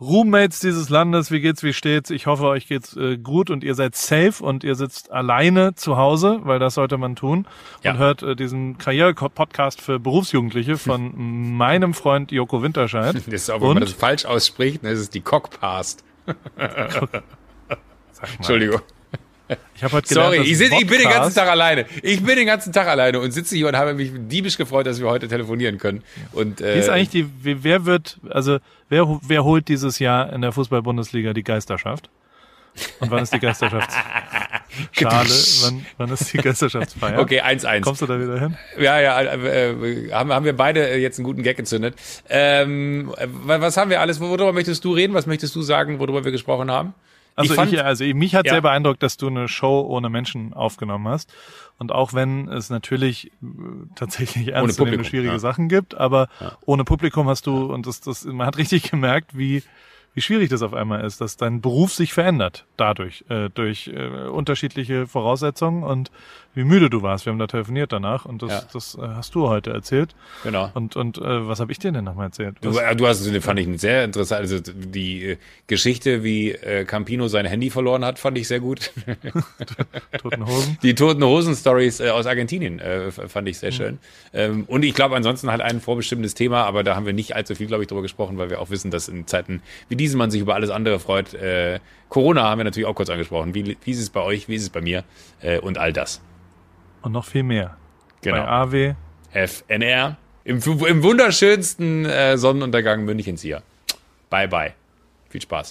Roommates dieses Landes, wie geht's, wie steht's? Ich hoffe, euch geht's äh, gut und ihr seid safe und ihr sitzt alleine zu Hause, weil das sollte man tun Ja. und hört äh, diesen Karriere-Podcast für Berufsjugendliche von meinem Freund Joko Winterscheid. Das ist auch, wenn man das falsch ausspricht, dann ist es die Cockpast. Entschuldigung. Ich habe heute gelernt, Sorry, ich, sitz, ich bin den ganzen Tag alleine. Ich bin den ganzen Tag alleine und sitze hier und habe mich diebisch gefreut, dass wir heute telefonieren können. Und, äh, Wie ist eigentlich die, wer wird, also wer, wer holt dieses Jahr in der Fußball-Bundesliga die Geisterschaft? Und wann ist die Geisterschaftsschale? wann, wann ist die Geisterschaftsfeier? Okay, 1-1. Kommst du da wieder hin? Ja, ja, äh, äh, haben, haben wir beide äh, jetzt einen guten Gag entzündet. Ähm, äh, was haben wir alles? Worüber möchtest du reden? Was möchtest du sagen, worüber wir gesprochen haben? Also, ich fand, ich, also mich hat Ja. sehr beeindruckt, dass du eine Show ohne Menschen aufgenommen hast. Und auch wenn es natürlich äh, tatsächlich ernst Publikum, schwierige ja. Sachen gibt, aber ohne Publikum hast du, und das, das, man hat richtig gemerkt, wie, wie schwierig das auf einmal ist, dass dein Beruf sich verändert dadurch, äh, durch äh, unterschiedliche Voraussetzungen und wie müde du warst. Wir haben da telefoniert danach und das, Ja. das äh, hast du heute erzählt. genau. Und, und äh, was habe ich dir denn nochmal erzählt? Du, äh, du hast, fand ich sehr interessant, also die äh, Geschichte, wie äh, Campino sein Handy verloren hat, fand ich sehr gut. toten Hosen? Die Toten Hosen Stories äh, aus Argentinien äh, fand ich sehr Mhm. schön. Ähm, und ich glaube ansonsten halt ein vorbestimmtes Thema, aber da haben wir nicht allzu viel, glaube ich, drüber gesprochen, weil wir auch wissen, dass in Zeiten wie diesen man sich über alles andere freut. Äh, Corona haben wir natürlich auch kurz angesprochen. Wie, wie ist es bei euch, wie ist es bei mir äh, und all das. Und noch viel mehr. Bei Genau. AW. FNR im, im wunderschönsten äh, Sonnenuntergang Münchens hier. Bye bye. Viel Spaß.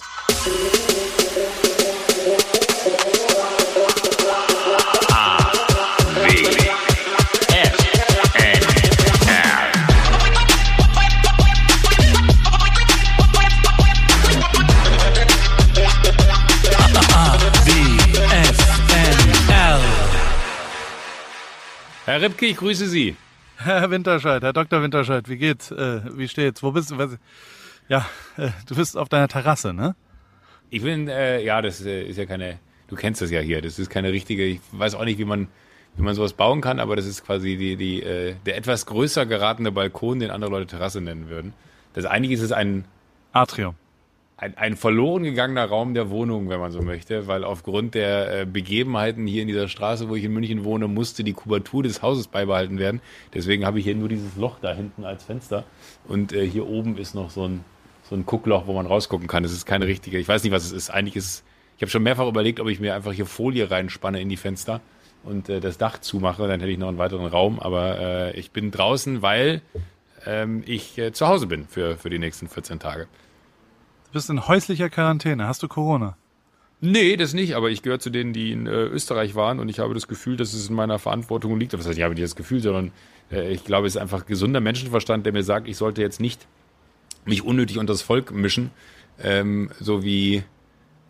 Herr Ripke, ich grüße Sie. Herr Winterscheid, Herr Dr. Winterscheid, wie geht's? Äh, wie steht's? Wo bist du? Ja, äh, du bist auf deiner Terrasse, ne? Ich bin, äh, ja, das äh, ist ja keine, du kennst das ja hier, das ist keine richtige, ich weiß auch nicht, wie man, wie man sowas bauen kann, aber das ist quasi die, die, äh, der etwas größer geratene Balkon, den andere Leute Terrasse nennen würden. Das einige ist es ein, Atrium. Ein, ein verloren gegangener Raum der Wohnung, wenn man so möchte, weil aufgrund der äh, Begebenheiten hier in dieser Straße, wo ich in München wohne, musste die Kubatur des Hauses beibehalten werden. Deswegen habe ich hier nur dieses Loch da hinten als Fenster und äh, hier oben ist noch so ein, so ein Guckloch, wo man rausgucken kann. Das ist keine richtige, ich weiß nicht, was es ist. Eigentlich ist es, ich habe schon mehrfach überlegt, ob ich mir einfach hier Folie reinspanne in die Fenster und äh, das Dach zumache, dann hätte ich noch einen weiteren Raum. Aber äh, ich bin draußen, weil ähm, ich äh, zu Hause bin für, für die nächsten 14 Tage. Du bist in häuslicher Quarantäne. Hast du Corona? Nee, das nicht, aber ich gehöre zu denen, die in äh, Österreich waren und ich habe das Gefühl, dass es in meiner Verantwortung liegt. Was heißt, ich habe nicht das Gefühl, sondern äh, ich glaube, es ist einfach gesunder Menschenverstand, der mir sagt, ich sollte jetzt nicht mich unnötig unter das Volk mischen, ähm, so wie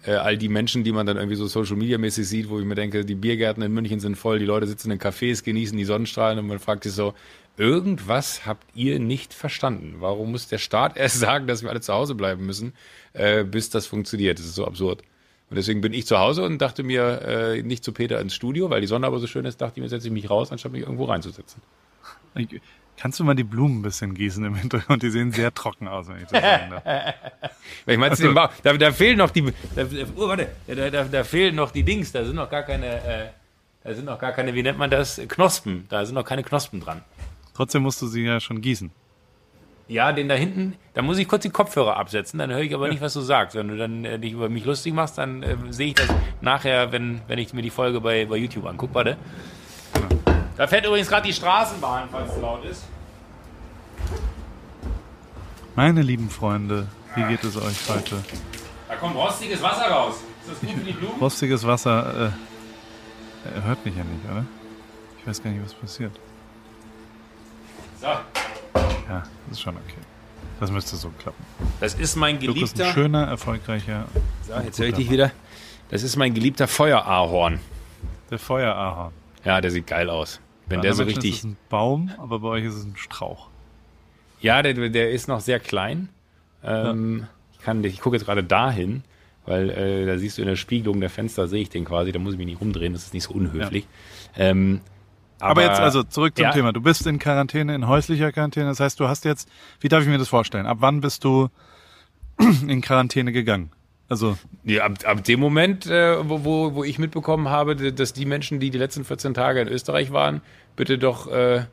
äh, all die Menschen, die man dann irgendwie so Social Media mäßig sieht, wo ich mir denke, die Biergärten in München sind voll, die Leute sitzen in Cafés, genießen die Sonnenstrahlen und man fragt sich so, irgendwas habt ihr nicht verstanden. Warum muss der Staat erst sagen, dass wir alle zu Hause bleiben müssen, äh, bis das funktioniert? Das ist so absurd. Und deswegen bin ich zu Hause und dachte mir, äh, nicht zu Peter ins Studio, weil die Sonne aber so schön ist, dachte ich mir, setze ich mich raus, anstatt mich irgendwo reinzusetzen. Kannst du mal die Blumen ein bisschen gießen im Hintergrund? Die sehen sehr trocken aus, wenn ich das sagen darf. Ich meine, Bauch, da, da fehlen noch die, da, oh, warte, da, da, da fehlen noch die Dings, da sind noch gar keine, äh, da sind noch gar keine, wie nennt man das, Knospen, da sind noch keine Knospen dran. Trotzdem musst du sie ja schon gießen. Ja, den da hinten, da muss ich kurz die Kopfhörer absetzen, dann höre ich aber nicht, was du sagst. Wenn du dann äh, dich über mich lustig machst, dann äh, sehe ich das nachher, wenn, wenn ich mir die Folge bei, bei YouTube angucke. Warte. Da fährt übrigens gerade die Straßenbahn, falls es laut ist. Meine lieben Freunde, wie geht es euch heute? Da kommt rostiges Wasser raus. Ist das gut für die Blumen? Rostiges Wasser, äh, er hört mich ja nicht, oder? Ich weiß gar nicht, was passiert. Ja, das ist schon okay. Das müsste so klappen. das ist mein Lukas ist ein geliebter. schöner, erfolgreicher. So, jetzt höre ich dich wieder. Das ist mein geliebter Feuerahorn. Der Feuerahorn. Ja, der sieht geil aus. Wenn Bei der so Menschen richtig. Ist ein Baum, aber bei euch ist es ein Strauch. Ja, der, der ist noch sehr klein. Ähm, Ich, kann, ich gucke jetzt gerade dahin, weil äh, da siehst du in der Spiegelung der Fenster, sehe ich den quasi, da muss ich mich nicht umdrehen, das ist nicht so unhöflich. Ähm, Aber, jetzt also zurück zum ja. Thema. Du bist in Quarantäne, in häuslicher Quarantäne. Das heißt, du hast jetzt, wie darf ich mir das vorstellen? Ab wann bist du in Quarantäne gegangen. Also Ja, ab, ab dem Moment, äh, wo, wo, wo ich mitbekommen habe, dass die Menschen, die die letzten 14 Tage in Österreich waren, bitte doch, äh,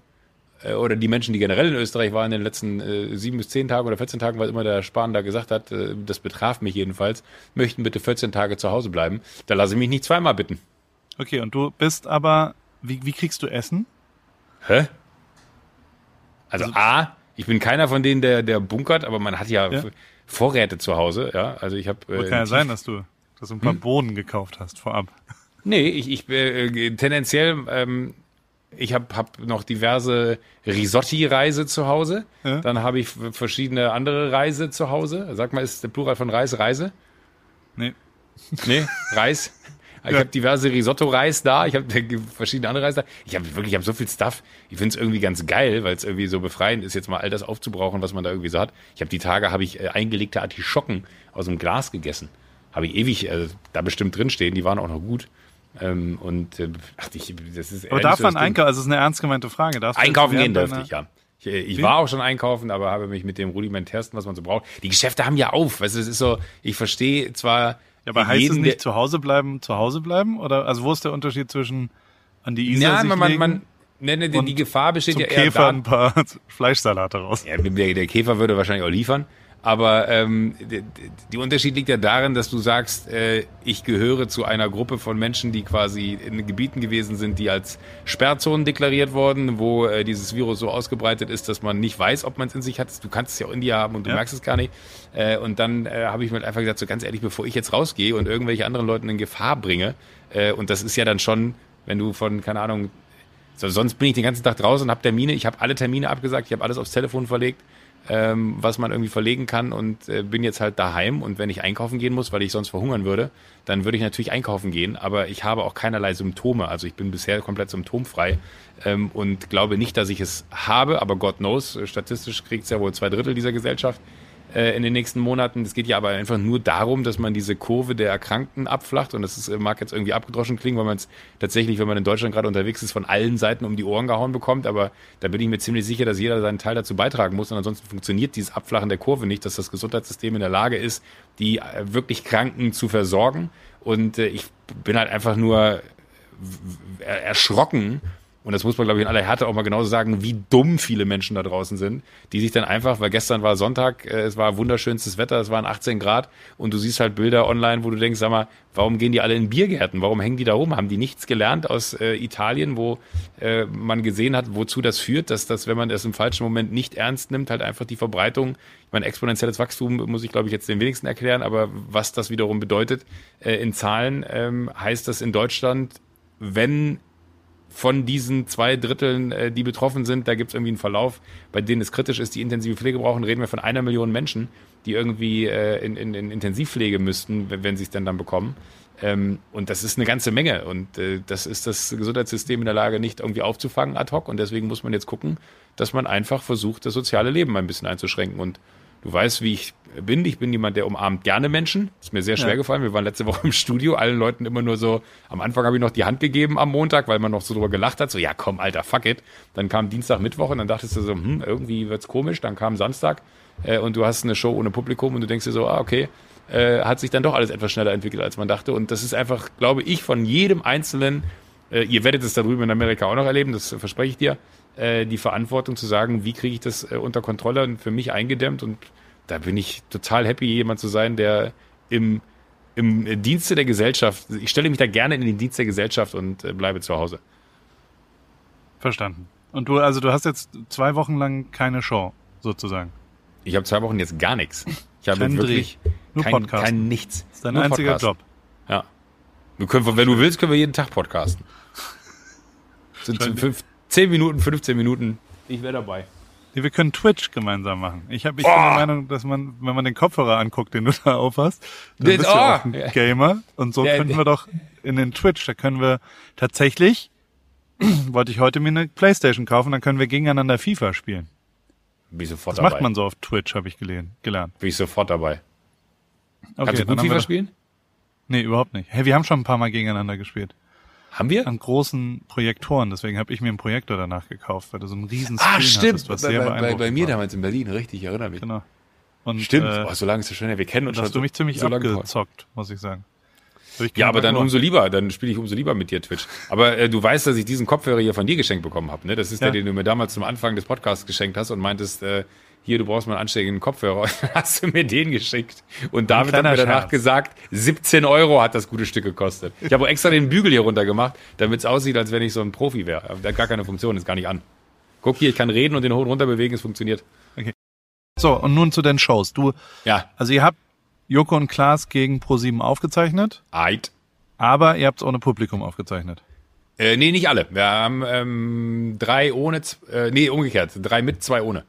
äh, oder die Menschen, die generell in Österreich waren in den letzten äh, sieben bis zehn Tagen oder 14 Tagen, was immer der Spahn da gesagt hat, äh, das betraf mich jedenfalls, möchten bitte 14 Tage zu Hause bleiben. Da lasse ich mich nicht zweimal bitten. okay, und du bist aber, wie, wie kriegst du Essen? Hä? Also, A, ich bin keiner von denen, der, der bunkert, aber man hat ja, Ja. Vorräte zu Hause, ja. Also ich habe. Kann ja sein, dass du, dass du ein paar Bohnen gekauft hast vorab. Nee, ich, ich äh, tendenziell, ähm, ich habe hab noch diverse Risotti-Reise zu Hause. Ja. Dann habe ich verschiedene andere Reise zu Hause. Sag mal, ist der Plural von Reis Reise? Nee. Nee, Reis. Ich Ja. habe diverse Risotto-Reis da, ich habe verschiedene andere Reis da. Ich habe wirklich, ich habe so viel Stuff. Ich finde es irgendwie ganz geil, weil es irgendwie so befreiend ist, jetzt mal all das aufzubrauchen, was man da irgendwie so hat. Ich habe die Tage, habe ich äh, eingelegte Artischocken aus dem Glas gegessen. Habe ich ewig äh, da bestimmt drin stehen, die waren auch noch gut. Ähm, und äh, ach, ich, das ist Aber darf man das einkaufen? Also es ist eine ernst gemeinte Frage. Darfst du Einkaufen gehen dürfte ich, ja. Ich, ich Wie? war auch schon einkaufen, aber habe mich mit dem rudimentärsten, was man so braucht. Die Geschäfte haben ja auf. Weißt du, das ist so, ich verstehe zwar. Ja, aber heißt es nicht zu Hause bleiben, zu Hause bleiben? Oder also wo ist der Unterschied zwischen an die Isar Ja, sich man, man, man ne, ne, die, Gefahr besteht zum ja eher Käfer da, ein paar Fleischsalate raus? Ja, der Käfer würde wahrscheinlich auch liefern. Aber ähm, die, die Unterschied liegt ja darin, dass du sagst, äh, ich gehöre zu einer Gruppe von Menschen, die quasi in Gebieten gewesen sind, die als Sperrzonen deklariert wurden, wo äh, dieses Virus so ausgebreitet ist, dass man nicht weiß, ob man es in sich hat. Du kannst es ja auch in dir haben und du Ja. merkst es gar nicht. Äh, und dann äh, habe ich mir einfach gesagt, so ganz ehrlich, bevor ich jetzt rausgehe und irgendwelche anderen Leuten in Gefahr bringe, äh, und das ist ja dann schon, wenn du von, keine Ahnung, so, sonst bin ich den ganzen Tag draußen und habe Termine. Ich habe alle Termine abgesagt, ich habe alles aufs Telefon verlegt, ähm, was man irgendwie verlegen kann und äh, bin jetzt halt daheim. Und wenn ich einkaufen gehen muss, weil ich sonst verhungern würde, dann würde ich natürlich einkaufen gehen. Aber ich habe auch keinerlei Symptome. Also ich bin bisher komplett symptomfrei ähm, und glaube nicht, dass ich es habe. Aber God knows, äh, statistisch kriegt es ja wohl zwei Drittel dieser Gesellschaft äh, in den nächsten Monaten. Es geht ja aber einfach nur darum, dass man diese Kurve der Erkrankten abflacht. Und das ist, äh, mag jetzt irgendwie abgedroschen klingen, weil man es tatsächlich, wenn man in Deutschland gerade unterwegs ist, von allen Seiten um die Ohren gehauen bekommt. Aber da bin ich mir ziemlich sicher, dass jeder seinen Teil dazu beitragen muss. Und ansonsten funktioniert dieses Abflachen der Kurve nicht, dass das Gesundheitssystem in der Lage ist, die äh, wirklich Kranken zu versorgen. Und ich bin halt einfach nur er- erschrocken. Und das muss man, glaube ich, in aller Härte auch mal genauso sagen, wie dumm viele Menschen da draußen sind, die sich dann einfach, weil gestern war Sonntag, äh, es war wunderschönstes Wetter, es waren 18 Grad und du siehst halt Bilder online, wo du denkst, sag mal, warum gehen die alle in Biergärten? Warum hängen die da rum? Haben die nichts gelernt aus äh, Italien, wo äh, man gesehen hat, wozu das führt, dass das, wenn man das im falschen Moment nicht ernst nimmt, halt einfach die Verbreitung, ich meine, exponentielles Wachstum muss ich, glaube ich, jetzt den wenigsten erklären, aber was das wiederum bedeutet äh, in Zahlen, ähm, heißt das in Deutschland, wenn von diesen zwei Dritteln, äh, die betroffen sind, da gibt es irgendwie einen Verlauf, bei denen es kritisch ist, die intensive Pflege brauchen, reden wir von einer Million Menschen, die irgendwie äh, in, in, in Intensivpflege müssten, wenn, wenn sie es denn dann bekommen. Ähm, und das ist eine ganze Menge. Und äh, das ist das Gesundheitssystem in der Lage, nicht irgendwie aufzufangen ad hoc. Und deswegen muss man jetzt gucken, dass man einfach versucht, das soziale Leben ein bisschen einzuschränken. Und du weißt, wie ich bin. Ich bin jemand, der umarmt gerne Menschen. Ist mir sehr schwer Ja. gefallen. Wir waren letzte Woche im Studio, allen Leuten immer nur so, am Anfang habe ich noch die Hand gegeben am Montag, weil man noch so drüber gelacht hat. So, ja komm, Alter, fuck it. Dann kam Dienstag, Mittwoch und dann dachtest du so, hm, irgendwie wird's komisch. Dann kam Samstag äh, und du hast eine Show ohne Publikum und du denkst dir so, ah, okay, äh, hat sich dann doch alles etwas schneller entwickelt, als man dachte. Und das ist einfach, glaube ich, von jedem Einzelnen, äh, ihr werdet es da drüben in Amerika auch noch erleben, das verspreche ich dir, äh, die Verantwortung zu sagen, wie kriege ich das äh, unter Kontrolle und für mich eingedämmt. Und da bin ich total happy, jemand zu sein, der im, im Dienste der Gesellschaft, ich stelle mich da gerne in den Dienst der Gesellschaft und äh, bleibe zu Hause. Verstanden. Und du, also du hast jetzt zwei Wochen lang keine Show, sozusagen. Ich habe zwei Wochen jetzt gar nichts. Ich habe Kein wirklich Nur kein, Podcasten. kein nichts. Das ist dein Nur einziger Podcast. Job. Ja. Wir können, wenn du willst, können wir jeden Tag podcasten. Sind fünf, 10 Minuten, 15 Minuten. Ich wäre dabei. Wir können Twitch gemeinsam machen. Ich, hab, ich Oh. bin der Meinung, dass man, wenn man den Kopfhörer anguckt, den du da aufhast, dann Den- bist du oh. auch ein Gamer. Und so Ja, könnten wir doch in den Twitch, da können wir tatsächlich, wollte ich heute mir eine Playstation kaufen, dann können wir gegeneinander FIFA spielen. Bin ich sofort Das dabei. macht man so auf Twitch, habe ich gelehnt, gelernt. Bin ich sofort dabei. Okay, Kannst du gut FIFA spielen? Nee, überhaupt nicht. Hey, wir haben schon ein paar Mal gegeneinander gespielt. Haben wir? An großen Projektoren, deswegen habe ich mir einen Projektor danach gekauft, weil du so einen riesen Screen Ah, hattest, stimmt. was Bei, sehr bei, bei, bei mir war. damals in Berlin, richtig, ich erinnere mich. Genau. Und, Stimmt, Äh, oh, so lange ist es schon her. Wir kennen uns schon hast du mich ziemlich so abgezockt, muss ich sagen. Hab ich Ja, aber dann umso lieber, dann spiele ich umso lieber mit dir Twitch. Aber äh, du weißt, dass ich diesen Kopfhörer hier von dir geschenkt bekommen habe, ne? Das ist Ja. der, den du mir damals zum Anfang des Podcasts geschenkt hast und meintest, äh, hier, du brauchst mal einen anständigen Kopfhörer. Dann hast du mir den geschickt. Und David hat mir danach Scherz. gesagt, 17 Euro hat das gute Stück gekostet. Ich habe extra den Bügel hier runter gemacht, damit es aussieht, als wenn ich so ein Profi wäre. Der hat gar keine Funktion, ist gar nicht an. Guck hier, ich kann reden und den hoch und runter bewegen, es funktioniert. So, und nun zu den Shows. Du, Ja, also ihr habt Joko und Klaas gegen Pro7 aufgezeichnet, Eid. aber ihr habt es ohne Publikum aufgezeichnet. Äh, nee, nicht alle. Wir haben ähm, drei ohne, äh, nee, umgekehrt. Drei mit, zwei ohne.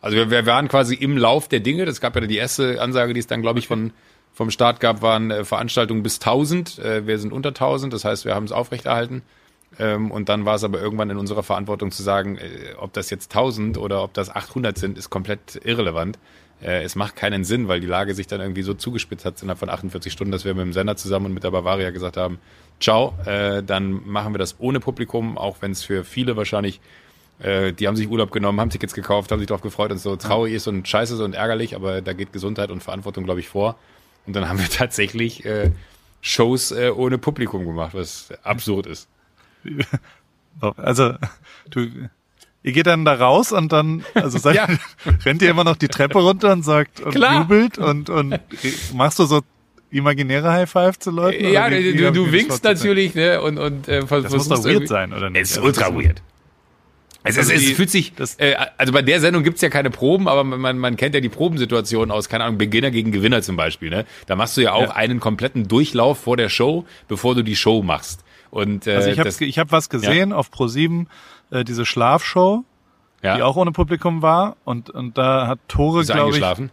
Also wir, wir waren quasi im Lauf der Dinge. Das gab ja die erste Ansage, die es dann, glaube ich, von, vom Start gab, waren äh, Veranstaltungen bis 1000. Äh, wir sind unter 1000, das heißt, wir haben es aufrechterhalten. Ähm, und dann war es aber irgendwann in unserer Verantwortung zu sagen, äh, ob das jetzt 1000 oder ob das 800 sind, ist komplett irrelevant. Es macht keinen Sinn, weil die Lage sich dann irgendwie so zugespitzt hat innerhalb von 48 Stunden, dass wir mit dem Sender zusammen und mit der Bavaria gesagt haben, ciao, dann machen wir das ohne Publikum, auch wenn es für viele wahrscheinlich, äh, die haben sich Urlaub genommen, haben Tickets gekauft, haben sich darauf gefreut und so traurig ist und scheiße ist und ärgerlich, aber da geht Gesundheit und Verantwortung, glaube ich, vor. Und dann haben wir tatsächlich äh, Shows äh, ohne Publikum gemacht, was absurd ist. So, Also, du, ihr geht dann da raus und dann, also seid, Ja. rennt ihr immer noch die Treppe runter und sagt und Klar. jubelt und, und machst du so imaginäre High Five zu Leuten? Ja, wie- du, wie- du, du winkst natürlich, ne? Und, und äh, Das muss doch weird sein, oder nicht? Es ist Also, ultra weird. Es, Also es, die- es fühlt sich, das- äh, also bei der Sendung gibt's ja keine Proben, aber man, man kennt ja die Probensituation aus, keine Ahnung, Beginner gegen Gewinner zum Beispiel. Ne? Da machst du ja auch Ja. einen kompletten Durchlauf vor der Show, bevor du die Show machst. Und äh, Also ich habe ich hab was gesehen auf Pro7, äh, diese Schlafshow, ja, die auch ohne Publikum war und, und da hat Tore, glaube ich, eingeschlafen.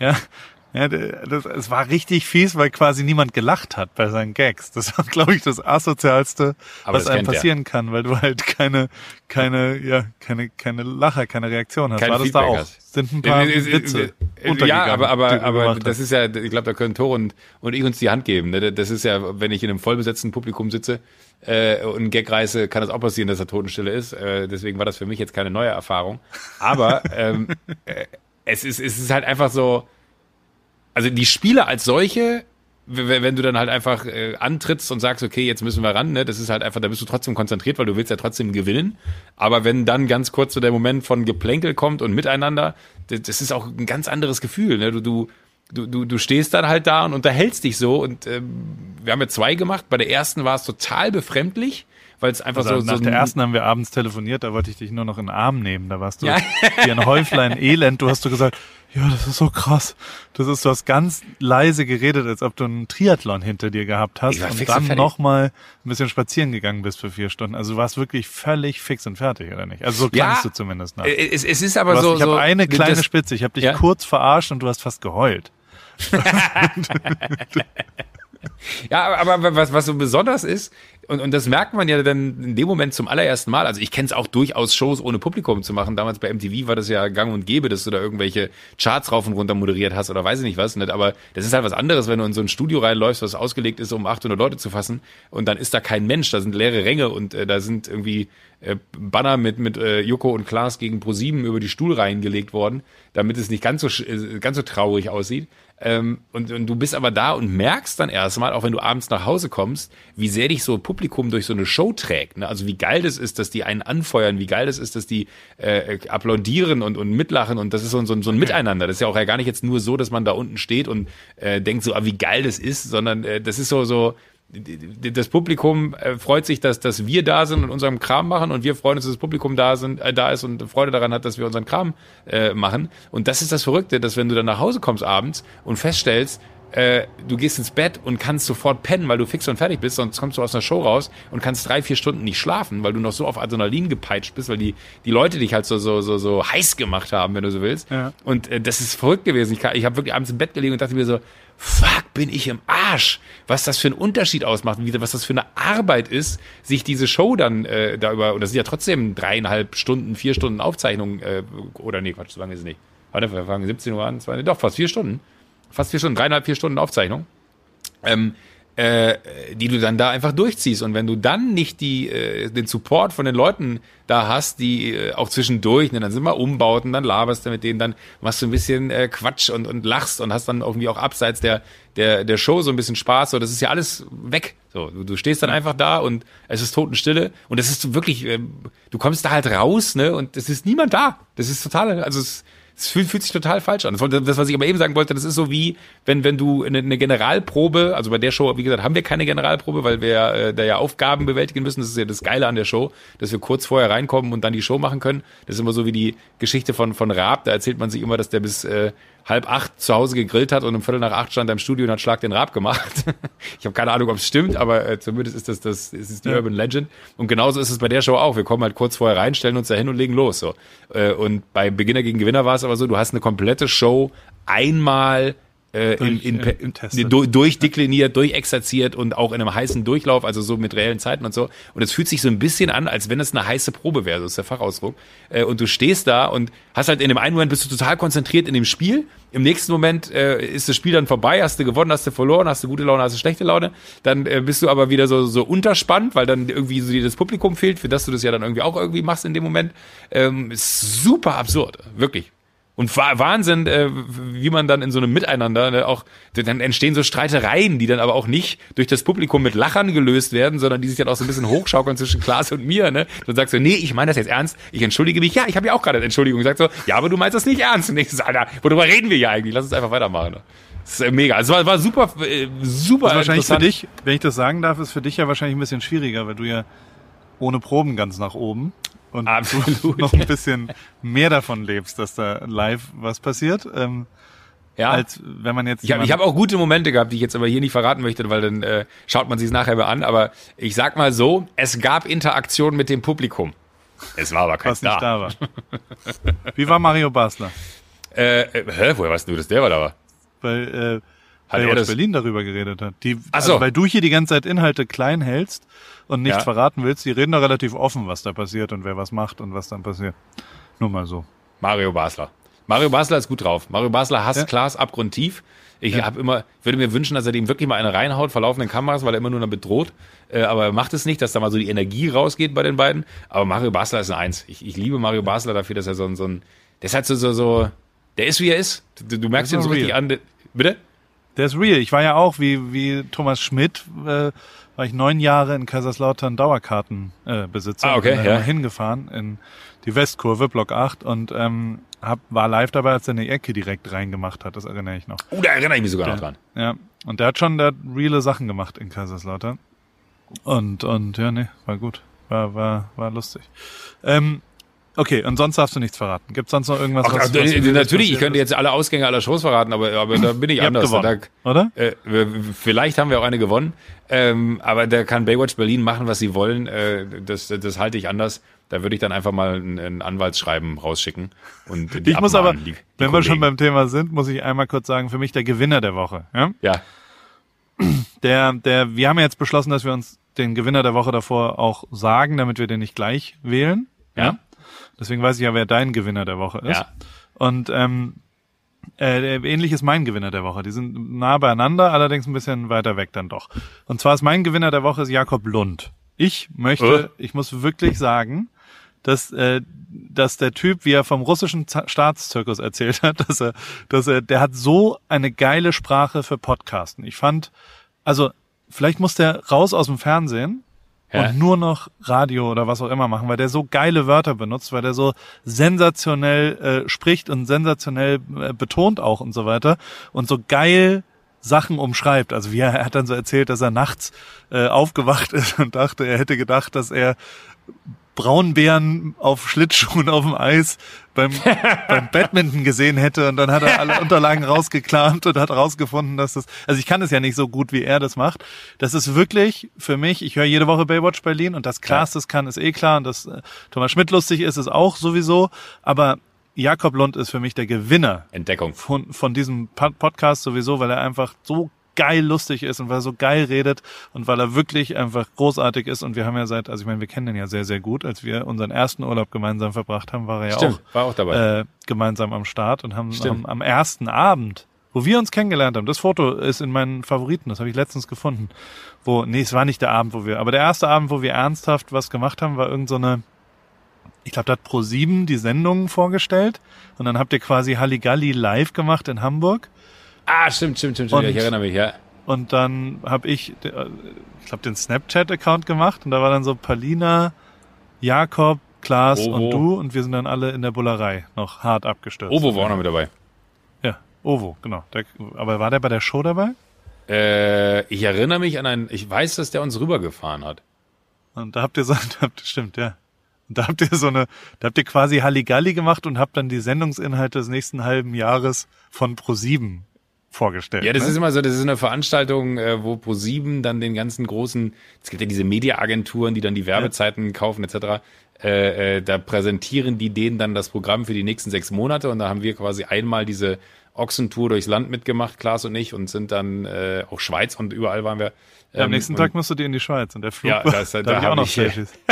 Ja, ja das, es war richtig fies, weil quasi niemand gelacht hat bei seinen Gags. Das war, glaube ich, das asozialste, Aber was einem er. passieren kann, weil du halt keine, keine, ja, keine, keine Lacher, keine Reaktion hast. Kein war das da Feedback auch? hast. Sind ein paar Witze äh, Ja, aber, aber, aber das ist ja, ich glaube, da können Tore und, und ich uns die Hand geben. Ne? Das ist ja, wenn ich in einem vollbesetzten Publikum sitze äh, und einen Gag reiße, kann das auch passieren, dass da Totenstille ist. Äh, deswegen war das für mich jetzt keine neue Erfahrung. Aber ähm, äh, es, ist, es ist halt einfach so, also die Spiele als solche, wenn du dann halt einfach äh, antrittst und sagst, okay, jetzt müssen wir ran, ne, das ist halt einfach, da bist du trotzdem konzentriert, weil du willst ja trotzdem gewinnen. Aber wenn dann ganz kurz so der Moment von Geplänkel kommt und miteinander, das, das ist auch ein ganz anderes Gefühl. Ne? Du, du, du, du, du stehst dann halt da und unterhältst dich so. Und ähm, wir haben ja zwei gemacht. Bei der ersten war es total befremdlich, weil es einfach Also so, nach so der ersten haben wir abends telefoniert, da wollte ich dich nur noch in den Arm nehmen. Da warst du Ja. wie ein Häuflein Elend. Du hast so gesagt, ja, das ist so krass. Das ist, du hast ganz leise geredet, als ob du einen Triathlon hinter dir gehabt hast und dann nochmal ein bisschen spazieren gegangen bist für vier Stunden. Also du warst wirklich völlig fix und fertig, oder nicht? Also so Ja. klangst du zumindest nach. Äh, es, es ist aber Du hast, so. ich habe so, eine kleine das- Spitze. Ich habe dich Ja? kurz verarscht und du hast fast geheult. Ja, aber was, was so besonders ist, und, und das merkt man ja dann in dem Moment zum allerersten Mal. Also ich kenne es auch durchaus, Shows ohne Publikum zu machen. Damals bei MTV war das ja gang und gäbe, dass du da irgendwelche Charts rauf und runter moderiert hast oder weiß ich nicht was. Nicht? Aber das ist halt was anderes, wenn du in so ein Studio reinläufst, was ausgelegt ist, um 800 Leute zu fassen. Und dann ist da kein Mensch, da sind leere Ränge und äh, da sind irgendwie äh, Banner mit, mit äh, Joko und Klaas gegen ProSieben über die Stuhlreihen gelegt worden, damit es nicht ganz so, äh, ganz so traurig aussieht. Ähm, und, und du bist aber da und merkst dann erstmal, auch wenn du abends nach Hause kommst, wie sehr dich so Publikum durch so eine Show trägt. Ne? Also wie geil das ist, dass die einen anfeuern, wie geil das ist, dass die äh, applaudieren und, und mitlachen und das ist so, ein- so, so ein Miteinander. Das ist ja auch ja gar nicht jetzt nur so, dass man da unten steht und äh, denkt so, ah, wie geil das ist, sondern äh, das ist so, so, das Publikum äh, freut sich, dass, dass wir da sind und unserem Kram machen und wir freuen uns, dass das Publikum da, sind, äh, da ist und Freude daran hat, dass wir unseren Kram äh, machen. Und das ist das Verrückte, dass wenn du dann nach Hause kommst abends und feststellst, äh, du gehst ins Bett und kannst sofort pennen, weil du fix und fertig bist, sonst kommst du aus einer Show raus und kannst drei, vier Stunden nicht schlafen, weil du noch so auf Adrenalin gepeitscht bist, weil die, die Leute dich halt so, so, so, so heiß gemacht haben, wenn du so willst. Ja. Und äh, das ist verrückt gewesen. Ich, ich habe wirklich abends im Bett gelegen und dachte mir so, fuck, bin ich im Arsch. Was das für einen Unterschied ausmacht, wie, was das für eine Arbeit ist, sich diese Show dann äh, da über, und das sind ja trotzdem dreieinhalb Stunden, vier Stunden Aufzeichnung, äh, oder nee, Quatsch, so lange ist es nicht. Warte, wir fangen 17 Uhr an, zwei, doch, fast vier Stunden. Fast vier Stunden, dreieinhalb, vier Stunden Aufzeichnung. Ähm, äh, die du dann da einfach durchziehst. Und wenn du dann nicht die, äh, den Support von den Leuten da hast, die äh, auch zwischendurch, ne, dann sind wir Umbauten, dann laberst du mit denen, dann machst du ein bisschen äh, Quatsch und, und lachst und hast dann irgendwie auch abseits der, der, der Show so ein bisschen Spaß. So, das ist ja alles weg. So, du, du stehst dann einfach da und es ist Totenstille und es ist wirklich, äh, du kommst da halt raus, ne, und es ist niemand da. Das ist total, also es es fühlt, fühlt sich total falsch an. Das, was ich aber eben sagen wollte, das ist so wie, wenn, wenn du eine, Generalprobe, also bei der Show, wie gesagt, haben wir keine Generalprobe, weil wir äh, da ja Aufgaben bewältigen müssen. Das ist ja das Geile an der Show, dass wir kurz vorher reinkommen und dann die Show machen können. Das ist immer so wie die Geschichte von, von Raab. Da erzählt man sich immer, dass der bis äh, halb acht zu Hause gegrillt hat und um Viertel nach acht stand er im Studio und hat Schlag den Rab gemacht. ich habe keine Ahnung, ob es stimmt, aber äh, zumindest ist das, das ist die ja. Urban Legend. Und genauso ist es bei der Show auch. Wir kommen halt kurz vorher rein, stellen uns da hin und legen los. So. Äh, und bei Beginner gegen Gewinner war es aber so, du hast eine komplette Show einmal äh, durch, in, in, in, durch, durchdekliniert, durchexerziert und auch in einem heißen Durchlauf, also so mit reellen Zeiten und so. Und es fühlt sich so ein bisschen an, als wenn es eine heiße Probe wäre, so ist der Fachausdruck. Äh, und du stehst da und hast halt in dem einen Moment bist du total konzentriert in dem Spiel. Im nächsten Moment äh, ist das Spiel dann vorbei, hast du gewonnen, hast du verloren, hast du gute Laune, hast du schlechte Laune. Dann äh, bist du aber wieder so, so unterspannt, weil dann irgendwie so dir das Publikum fehlt, für das du das ja dann irgendwie auch irgendwie machst in dem Moment. Ähm, ist super absurd, wirklich. Und Wahnsinn, äh, wie man dann in so einem Miteinander ne, auch, dann entstehen so Streitereien, die dann aber auch nicht durch das Publikum mit Lachern gelöst werden, sondern die sich dann auch so ein bisschen hochschaukeln zwischen Klaas und mir. Ne? Dann sagst du, nee, ich meine das jetzt ernst, ich entschuldige mich. Ja, ich habe ja auch gerade Entschuldigung gesagt, so, ja, aber du meinst das nicht ernst. Und ich so, Alter, worüber reden wir ja eigentlich? Lass uns einfach weitermachen. Ne? Das ist mega. Also war, war super, äh, super. Also wahrscheinlich für dich, wenn ich das sagen darf, ist für dich ja wahrscheinlich ein bisschen schwieriger, weil du ja ohne Proben ganz nach oben und Absolut. du noch ein bisschen mehr davon lebst, dass da live was passiert. Ähm, ja. Als wenn man jetzt. Ich habe hab auch gute Momente gehabt, die ich jetzt aber hier nicht verraten möchte, weil dann äh, schaut man sich nachher mal an. Aber ich sag mal so, es gab Interaktion mit dem Publikum. Es war aber kein Was nicht da war. Wie war Mario Basler? Äh, äh, hä, woher weißt du, dass der war da war? Weil äh, hat er das Berlin darüber geredet hat. Die, Ach so. Also, weil du hier die ganze Zeit Inhalte klein hältst und nichts ja. verraten willst. Die reden da relativ offen, was da passiert und wer was macht und was dann passiert. Nur mal so. Mario Basler. Mario Basler ist gut drauf. Mario Basler hasst ja. Klaas abgrundtief. Ich ja. habe immer, würde mir wünschen, dass er dem wirklich mal eine reinhaut vor laufenden Kameras, weil er immer nur noch bedroht. Äh, aber er macht es nicht, dass da mal so die Energie rausgeht bei den beiden. Aber Mario Basler ist ein Eins. Ich, ich liebe Mario Basler dafür, dass er so ein, so ein, der ist halt so, so, so, der ist wie er ist. Du, du merkst ihn so richtig an. Bitte? Der ist real. Ich war ja auch wie, wie Thomas Schmidt, äh, war ich neun Jahre in Kaiserslautern Dauerkartenbesitzer. Äh, Besitzer. ah, okay, bin ja. hingefahren in die Westkurve, Block 8 und ähm, hab, war live dabei, als er eine Ecke direkt reingemacht hat. Das erinnere ich noch. Oh, da erinnere ich mich sogar der, noch dran. Ja, und der hat schon da reale Sachen gemacht in Kaiserslautern. Und, und ja, nee, war gut. War, war, war lustig. Ähm, Okay, und sonst darfst du nichts verraten. Gibt sonst noch irgendwas? Ach, was, was äh, natürlich, ich könnte jetzt alle Ausgänge aller Shows verraten, aber, aber da bin ich anders. Gewonnen, da, oder? Äh, vielleicht haben wir auch eine gewonnen, ähm, aber da kann Baywatch Berlin machen, was sie wollen. Äh, das, das halte ich anders. Da würde ich dann einfach mal ein, ein Anwaltsschreiben rausschicken. Und ich muss aber, die, die wenn Kollegen. wir schon beim Thema sind, muss ich einmal kurz sagen, für mich der Gewinner der Woche. Ja. ja. Der, der, wir haben jetzt beschlossen, dass wir uns den Gewinner der Woche davor auch sagen, damit wir den nicht gleich wählen. ja? ja? Deswegen weiß ich ja, wer dein Gewinner der Woche ist. Ja. Und ähm, äh, ähnlich ist mein Gewinner der Woche. Die sind nah beieinander, allerdings ein bisschen weiter weg dann doch. Und zwar ist mein Gewinner der Woche ist Jakob Lund. Ich möchte, oh. ich muss wirklich sagen, dass, äh, dass der Typ, wie er vom russischen Z Staatszirkus erzählt hat, dass er, dass er, der hat so eine geile Sprache für Podcasten. Ich fand, also vielleicht muss der raus aus dem Fernsehen ja. und nur noch Radio oder was auch immer machen, weil der so geile Wörter benutzt, weil der so sensationell äh, spricht und sensationell äh, betont auch und so weiter und so geil Sachen umschreibt. Also wie er, er hat dann so erzählt, dass er nachts äh, aufgewacht ist und dachte, er hätte gedacht, dass er Braunbären auf Schlittschuhen auf dem Eis beim, beim Badminton gesehen hätte und dann hat er alle Unterlagen rausgeklamt und hat rausgefunden, dass das, also ich kann es ja nicht so gut, wie er das macht. Das ist wirklich für mich, ich höre jede Woche Baywatch Berlin und dass Klaas das kann, ist eh klar und dass äh, Thomas Schmidt lustig ist, ist auch sowieso, aber Jakob Lund ist für mich der Gewinner. Entdeckung. Von, von diesem Podcast sowieso, weil er einfach so geil lustig ist und weil er so geil redet und weil er wirklich einfach großartig ist. Und wir haben ja seit, also ich meine, wir kennen den ja sehr, sehr gut. Als wir unseren ersten Urlaub gemeinsam verbracht haben, war er ja Stimmt, auch, war auch dabei. Äh, gemeinsam am Start und haben, haben am ersten Abend wo wir uns kennengelernt haben. Das Foto ist in meinen Favoriten, das habe ich letztens gefunden. Wo, nee, es war nicht der Abend, wo wir, aber der erste Abend, wo wir ernsthaft was gemacht haben, war irgend so eine, ich glaube, da hat Pro7 die Sendungen vorgestellt und dann habt ihr quasi Halligalli live gemacht in Hamburg. Ah, stimmt, stimmt, stimmt, stimmt. Und- ich erinnere mich, ja. Und dann habe ich, äh, ich glaube, den Snapchat-Account gemacht und da war dann so Palina, Jakob, Klaas Ovo. und du und wir sind dann alle in der Bullerei noch hart abgestürzt. Ovo war auch noch mit dabei. Ja, Ovo, genau. Der, aber war der bei der Show dabei? Äh, ich erinnere mich an einen, ich weiß, dass der uns rübergefahren hat. Und da habt ihr so, da habt, stimmt, ja. Und da habt ihr so eine, da habt ihr quasi Halligalli gemacht und habt dann die Sendungsinhalte des nächsten halben Jahres von Pro7 vorgestellt. Ja, das ne? ist immer so, das ist eine Veranstaltung, äh, wo ProSieben dann den ganzen großen, es gibt ja diese Mediaagenturen, die dann die Werbezeiten kaufen etc. Äh, äh, da präsentieren die denen dann das Programm für die nächsten sechs Monate und da haben wir quasi einmal diese Ochsentour durchs Land mitgemacht, Klaas und ich, und sind dann äh, auch Schweiz und überall waren wir. ja, am Ähm, nächsten und Tag musst du dir in die Schweiz und der Flug, Ja, das- da da, hab auch noch ich- Selfies.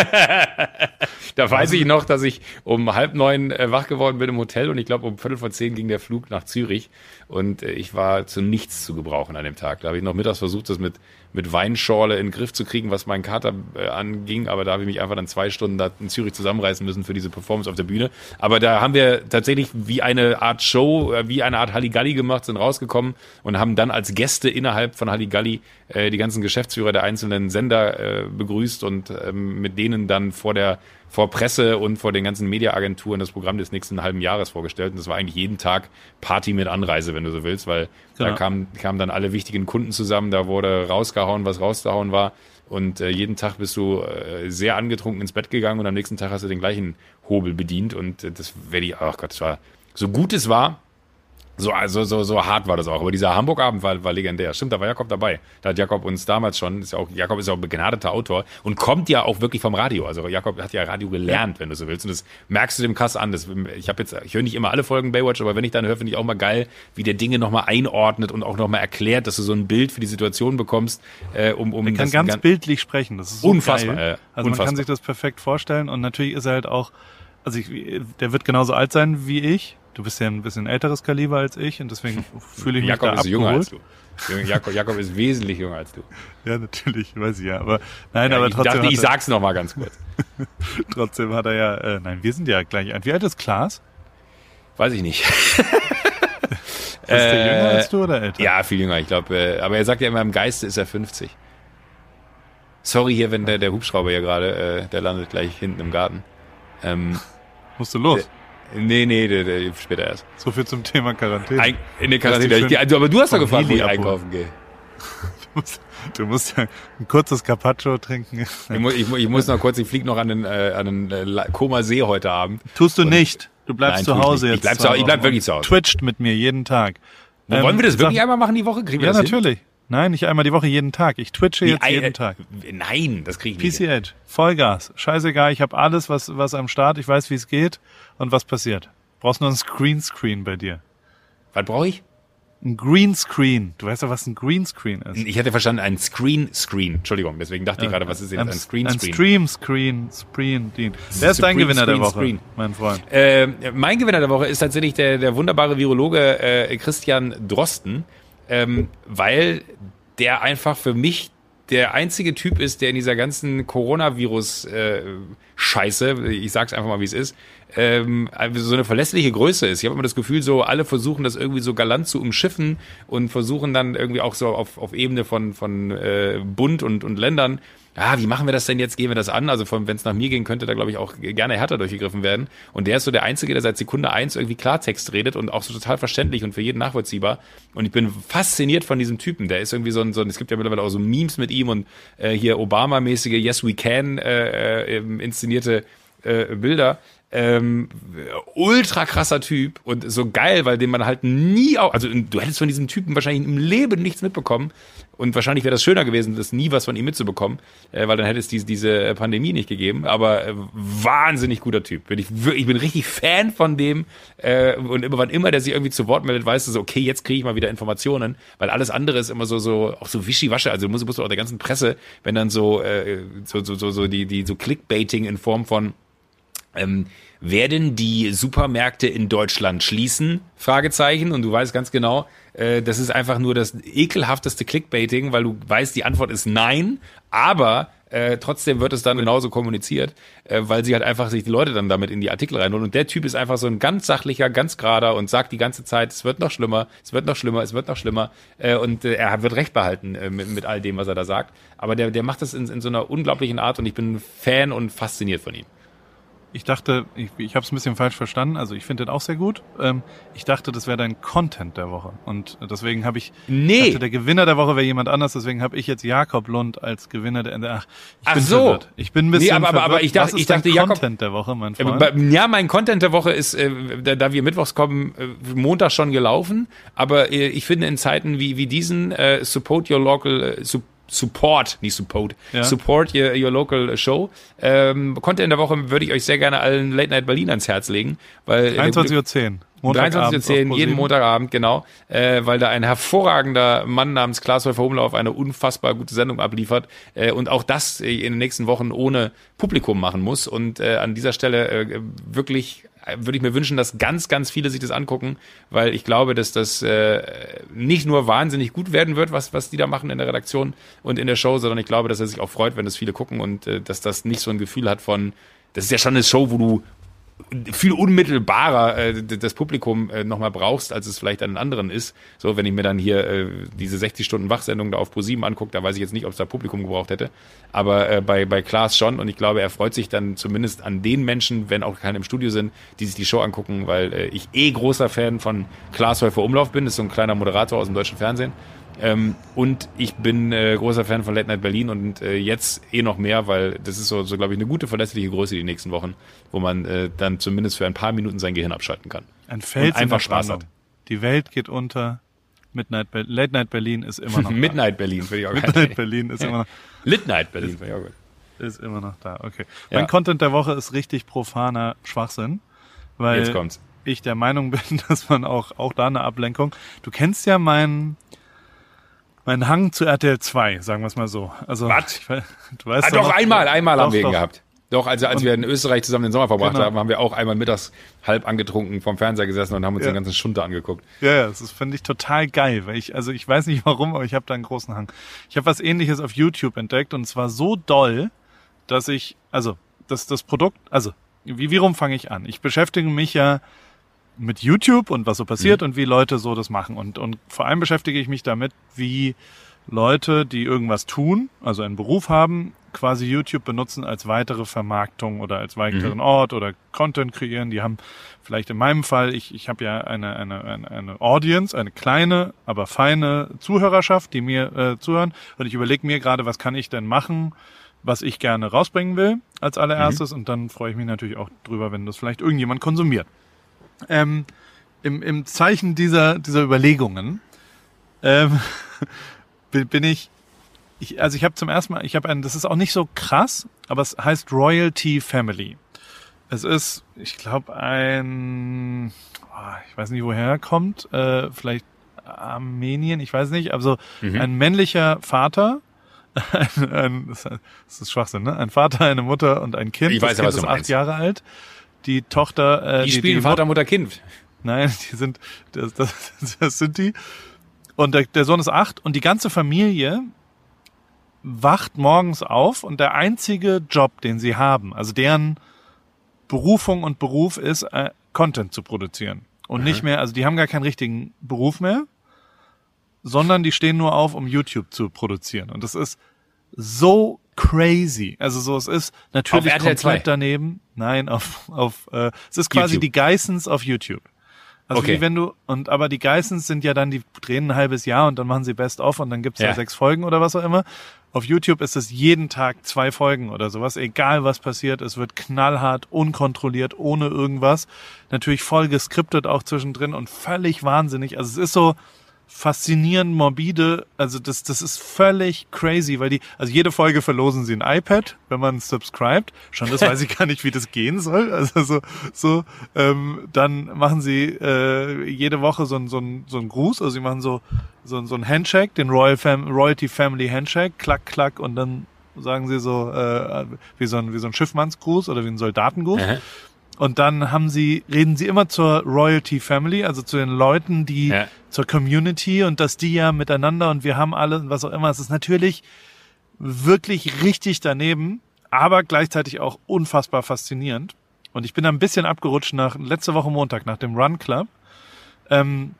Da weiß ich noch, dass ich um halb neun äh, wach geworden bin im Hotel und ich glaube um viertel vor zehn ging der Flug nach Zürich und äh, ich war zu nichts zu gebrauchen an dem Tag. Da habe ich noch mittags versucht, das mit, mit Weinschorle in den Griff zu kriegen, was meinen Kater äh, anging, aber da habe ich mich einfach dann zwei Stunden da in Zürich zusammenreißen müssen für diese Performance auf der Bühne. Aber da haben wir tatsächlich wie eine Art Show, äh, wie eine Art Halligalli gemacht, sind rausgekommen und haben dann als Gäste innerhalb von Halligalli äh, die ganzen Geschäftsführer der einzelnen Sender äh, begrüßt und ähm, mit denen dann vor der vor Presse und vor den ganzen Mediaagenturen das Programm des nächsten halben Jahres vorgestellt. Und das war eigentlich jeden Tag Party mit Anreise, wenn du so willst, weil da Genau. kamen, kamen dann alle wichtigen Kunden zusammen, da wurde rausgehauen, was rausgehauen war. Und äh, jeden Tag bist du äh, sehr angetrunken ins Bett gegangen und am nächsten Tag hast du den gleichen Hobel bedient. Und äh, das werde ich, ach Gott, das war so gut es war, so, also, so, so hart war das auch. Aber dieser Hamburg-Abend war, war legendär. Stimmt, da war Jakob dabei. Da hat Jakob uns damals schon, ist ja auch, Jakob ist ja auch ein begnadeter Autor und kommt ja auch wirklich vom Radio. Also Jakob hat ja Radio gelernt, wenn du so willst. Und das merkst du dem krass an. Das, ich habe jetzt, ich höre nicht immer alle Folgen Baywatch, aber wenn ich dann höre, finde ich auch mal geil, wie der Dinge nochmal einordnet und auch nochmal erklärt, dass du so ein Bild für die Situation bekommst, äh, um, um Er kann ganz gan- bildlich sprechen. Das ist so Unfassbar, Geil. also man unfassbar. kann sich das perfekt vorstellen und natürlich ist er halt auch, also ich, der wird genauso alt sein wie ich. Du bist ja ein bisschen älteres Kaliber als ich und deswegen fühle ich mich Jakob da ist abgeholt. jünger als du. Jakob, Jakob ist wesentlich jünger als du. Ja, natürlich, weiß ich ja. Aber nein, Ja, aber ich trotzdem, dachte, ich hat er, sag's noch mal ganz kurz. trotzdem hat er ja, äh, nein, wir sind ja gleich alt. Wie alt ist Klaas? Weiß ich nicht. Ist der jünger als du oder älter? Äh, Ja, viel jünger, ich glaube. Äh, aber er sagt ja immer, im Geiste ist er 50. Sorry hier, wenn der, der Hubschrauber hier gerade, äh, der landet gleich hinten im Garten. Ähm, Musst du los. Nee, nee, der, der, später erst. So viel zum Thema Quarantäne. Ein, in der Quarantäne. Ich, also, aber du hast doch gefragt, wo Lili ich einkaufen gehe. Du musst, du musst ja ein kurzes Carpaccio trinken. Ich, mu ich, ich muss noch kurz, ich fliege noch an den, äh, an den äh, Koma See heute Abend. Tust du nicht. Du bleibst Nein, zu Hause nicht. jetzt. Ich bleib zu. Ich bleib wirklich und zu Hause. Twitcht mit mir jeden Tag. Ähm, wollen wir das wirklich sag- einmal machen die Woche? Kriegen wir Ja, das hin? natürlich. Nein, nicht einmal die Woche, jeden Tag. Ich twitche jetzt Nee, jeden äh, Tag. Nein, das kriege ich nicht. hin. PCH, Vollgas, scheißegal, ich habe alles, was, was am Start, ich weiß, wie es geht und was passiert. Brauchst nur ein Greenscreen bei dir. Was brauche ich? Ein Greenscreen. Du weißt doch, was ein Greenscreen ist. Ich hätte verstanden, ein Screen Screen. Entschuldigung, deswegen dachte ich gerade, was ist jetzt ein Screen Ein Screen? Stream Screen, Screen. Wer ist dein Gewinner der Screen, Woche, Screen. mein Freund? Äh, mein Gewinner der Woche ist tatsächlich der, der wunderbare Virologe äh, Christian Drosten, ähm, weil der einfach für mich der einzige Typ ist, der in dieser ganzen Coronavirus-Scheiße, ich sag's einfach mal, wie es ist, ähm, also so eine verlässliche Größe ist. Ich habe immer das Gefühl, so alle versuchen das irgendwie so galant zu umschiffen und versuchen dann irgendwie auch so auf, auf Ebene von, von äh, Bund und, und Ländern ah, wie machen wir das denn jetzt? Gehen wir das an? Also wenn es nach mir gehen könnte, da glaube ich auch gerne härter durchgegriffen werden. Und der ist so der Einzige, der seit Sekunde eins irgendwie Klartext redet und auch so total verständlich und für jeden nachvollziehbar. Und ich bin fasziniert von diesem Typen. Der ist irgendwie so ein, so ein es gibt ja mittlerweile auch so Memes mit ihm und äh, hier Obama-mäßige Yes We Can äh, äh, inszenierte äh, Bilder. Ähm, ultra krasser Typ und so geil, weil den man halt nie auch, also du hättest von diesem Typen wahrscheinlich im Leben nichts mitbekommen und wahrscheinlich wäre das schöner gewesen, das nie was von ihm mitzubekommen, äh, weil dann hätte es diese, diese Pandemie nicht gegeben, aber äh, wahnsinnig guter Typ. Bin ich, wirklich, ich bin richtig Fan von dem äh, und immer, wann immer der sich irgendwie zu Wort meldet, weißt du so, okay, jetzt kriege ich mal wieder Informationen, weil alles andere ist immer so, so auch so wischiwasche, also musst, musst du auch der ganzen Presse, wenn dann so, äh, so, so, so, so die, die so Clickbaiting in Form von ähm, werden die Supermärkte in Deutschland schließen? Fragezeichen. Und du weißt ganz genau, äh, das ist einfach nur das ekelhafteste Clickbaiting, weil du weißt, die Antwort ist nein, aber äh, trotzdem wird es dann genauso kommuniziert, äh, weil sie halt einfach sich die Leute dann damit in die Artikel reinholen. Und der Typ ist einfach so ein ganz sachlicher, ganz gerader und sagt die ganze Zeit, es wird noch schlimmer, es wird noch schlimmer, es wird noch schlimmer. Äh, und äh, er wird recht behalten äh, mit, mit all dem, was er da sagt. Aber der, der macht das in, in so einer unglaublichen Art und ich bin Fan und fasziniert von ihm. Ich dachte, ich, ich habe es ein bisschen falsch verstanden. Also ich finde den auch sehr gut. Ähm, ich dachte, das wäre dein Content der Woche. Und deswegen habe ich Nee. dachte, der Gewinner der Woche wäre jemand anders. Deswegen habe ich jetzt Jakob Lund als Gewinner der. Ach, ich Ach bin so. verwirrt. Ich bin ein bisschen Nee, aber- aber- aber ich dachte- Was ist ich dachte, dein Jakob- Content der Woche, mein Äh, Freund. Ja, mein Content der Woche ist, äh, da, da wir mittwochs kommen, äh, Montag schon gelaufen. Aber äh, ich finde in Zeiten wie, wie diesen, äh, support your local, äh, su support, nicht support, Ja. support your, your local show. Ähm, Content der Woche würde ich euch sehr gerne allen Late Night Berlin ans Herz legen. Weil der gute- 23.10 Uhr. 23.10 Uhr, jeden Montagabend, genau, äh, weil da ein hervorragender Mann namens Klaas Häufer Umlauf eine unfassbar gute Sendung abliefert äh, und auch das äh, in den nächsten Wochen ohne Publikum machen muss. Und äh, an dieser Stelle äh, wirklich würde ich mir wünschen, dass ganz, ganz viele sich das angucken, weil ich glaube, dass das äh, nicht nur wahnsinnig gut werden wird, was, was die da machen in der Redaktion und in der Show, sondern ich glaube, dass er sich auch freut, wenn das viele gucken und äh, dass das nicht so ein Gefühl hat von, das ist ja schon eine Show, wo du viel unmittelbarer äh, das Publikum äh, nochmal brauchst, als es vielleicht an anderen ist. So, wenn ich mir dann hier äh, diese 60 Stunden Wachsendung da auf ProSieben angucke, da weiß ich jetzt nicht, ob es da Publikum gebraucht hätte. Aber äh, bei, bei Klaas schon und ich glaube, er freut sich dann zumindest an den Menschen, wenn auch keine im Studio sind, die sich die Show angucken, weil äh, ich eh großer Fan von Klaas Häufer Umlauf bin, das ist so ein kleiner Moderator aus dem deutschen Fernsehen. Ähm, und ich bin äh, großer Fan von Late Night Berlin und äh, jetzt eh noch mehr, weil das ist so, so glaube ich, eine gute, verlässliche Größe die nächsten Wochen, wo man äh, dann zumindest für ein paar Minuten sein Gehirn abschalten kann. Ein Fels Und einfach Spaß Brandung. hat. Die Welt geht unter. Midnight Be Late Night Berlin ist immer noch da. Midnight Berlin, ich auch Midnight geil. Berlin ist immer noch, Lit Night Berlin, ich auch gut. ist immer noch da. Okay. Ja. Mein Content der Woche ist richtig profaner Schwachsinn, weil ich der Meinung bin, dass man auch auch da eine Ablenkung. Du kennst ja meinen meinen Hang zu RTL 2, sagen wir es mal so. Also Was? ich Du weißt Ah, doch, noch- einmal, einmal haben Doch, wir ihn doch. gehabt. Doch, also als wir in Österreich zusammen den Sommer verbracht Genau. haben, haben wir auch einmal mittags halb angetrunken vom Fernseher gesessen und haben uns Ja. den ganzen Schunter angeguckt. Ja, ja, das ist- finde ich total geil, weil ich, also ich weiß nicht warum, aber ich habe da einen großen Hang. Ich habe was ähnliches auf YouTube entdeckt und zwar so doll, dass ich, also das, das Produkt, also wie, wie rum fange ich an? Ich beschäftige mich ja mit YouTube und was so passiert und wie Leute so das machen. Und, und vor allem beschäftige ich mich damit, wie Leute, die irgendwas tun, also einen Beruf haben, quasi YouTube benutzen als weitere Vermarktung oder als weiteren Ort oder Content kreieren. Die haben vielleicht in meinem Fall, ich, ich habe ja eine, eine, eine, eine Audience, eine kleine, aber feine Zuhörerschaft, die mir äh, zuhören. Und ich überlege mir gerade, was kann ich denn machen, was ich gerne rausbringen will als allererstes. Und dann freue ich mich natürlich auch drüber, wenn das vielleicht irgendjemand konsumiert. Ähm, im, Im Zeichen dieser, dieser Überlegungen ähm, bin ich, ich, also ich habe zum ersten Mal, ich habe einen, das ist auch nicht so krass, aber es heißt Royalty Family. Es ist, ich glaube, ein, oh, ich weiß nicht, woher er kommt, äh, vielleicht Armenien, ich weiß nicht, also ein männlicher Vater, ein, ein, das ist Schwachsinn, ne? Ein Vater, eine Mutter und ein Kind. Ich weiß das Kind du ist acht meinst. Jahre alt. Die Tochter, äh, Die spielen Mut- Vater, Mutter, Kind. Nein, die sind, das, das, das sind die. Und der, der Sohn ist acht und die ganze Familie wacht morgens auf und der einzige Job, den sie haben, also deren Berufung und Beruf ist, äh, Content zu produzieren. Und nicht mehr, also die haben gar keinen richtigen Beruf mehr, sondern die stehen nur auf, um YouTube zu produzieren. Und das ist so crazy. Also so, es ist natürlich RTL 2? komplett daneben. Nein, auf, auf äh, es ist quasi YouTube. die Geissens auf YouTube. Also Okay. wie wenn du, und aber die Geissens sind ja dann, die drehen ein halbes Jahr und dann machen sie Best of und dann gibt's ja. Ja. sechs Folgen oder was auch immer. Auf YouTube ist es jeden Tag zwei Folgen oder sowas, egal was passiert, es wird knallhart, unkontrolliert, ohne irgendwas. Natürlich voll geskriptet auch zwischendrin und völlig wahnsinnig. Also es ist so faszinierend, morbide, also das, das ist völlig crazy, weil die, also jede Folge verlosen sie ein iPad, wenn man subscribt. Schon das weiß ich gar nicht, wie das gehen soll. Also so, so ähm, dann machen sie äh, jede Woche so ein, so ein, so ein Gruß, also sie machen so, so, ein- so ein Handshake, den Royal Fam Royalty Family Handshake, klack, klack und dann sagen sie so, äh, wie so ein, wie so ein Schiffmannsgruß oder wie ein Soldatengruß. Aha. Und dann haben sie, reden sie immer zur Royalty Family, also zu den Leuten, die Ja. zur Community und dass die ja miteinander und wir haben alle und was auch immer. Es ist natürlich wirklich richtig daneben, aber gleichzeitig auch unfassbar faszinierend. Und ich bin da ein bisschen abgerutscht nach letzte Woche Montag nach dem Run Club. Ähm,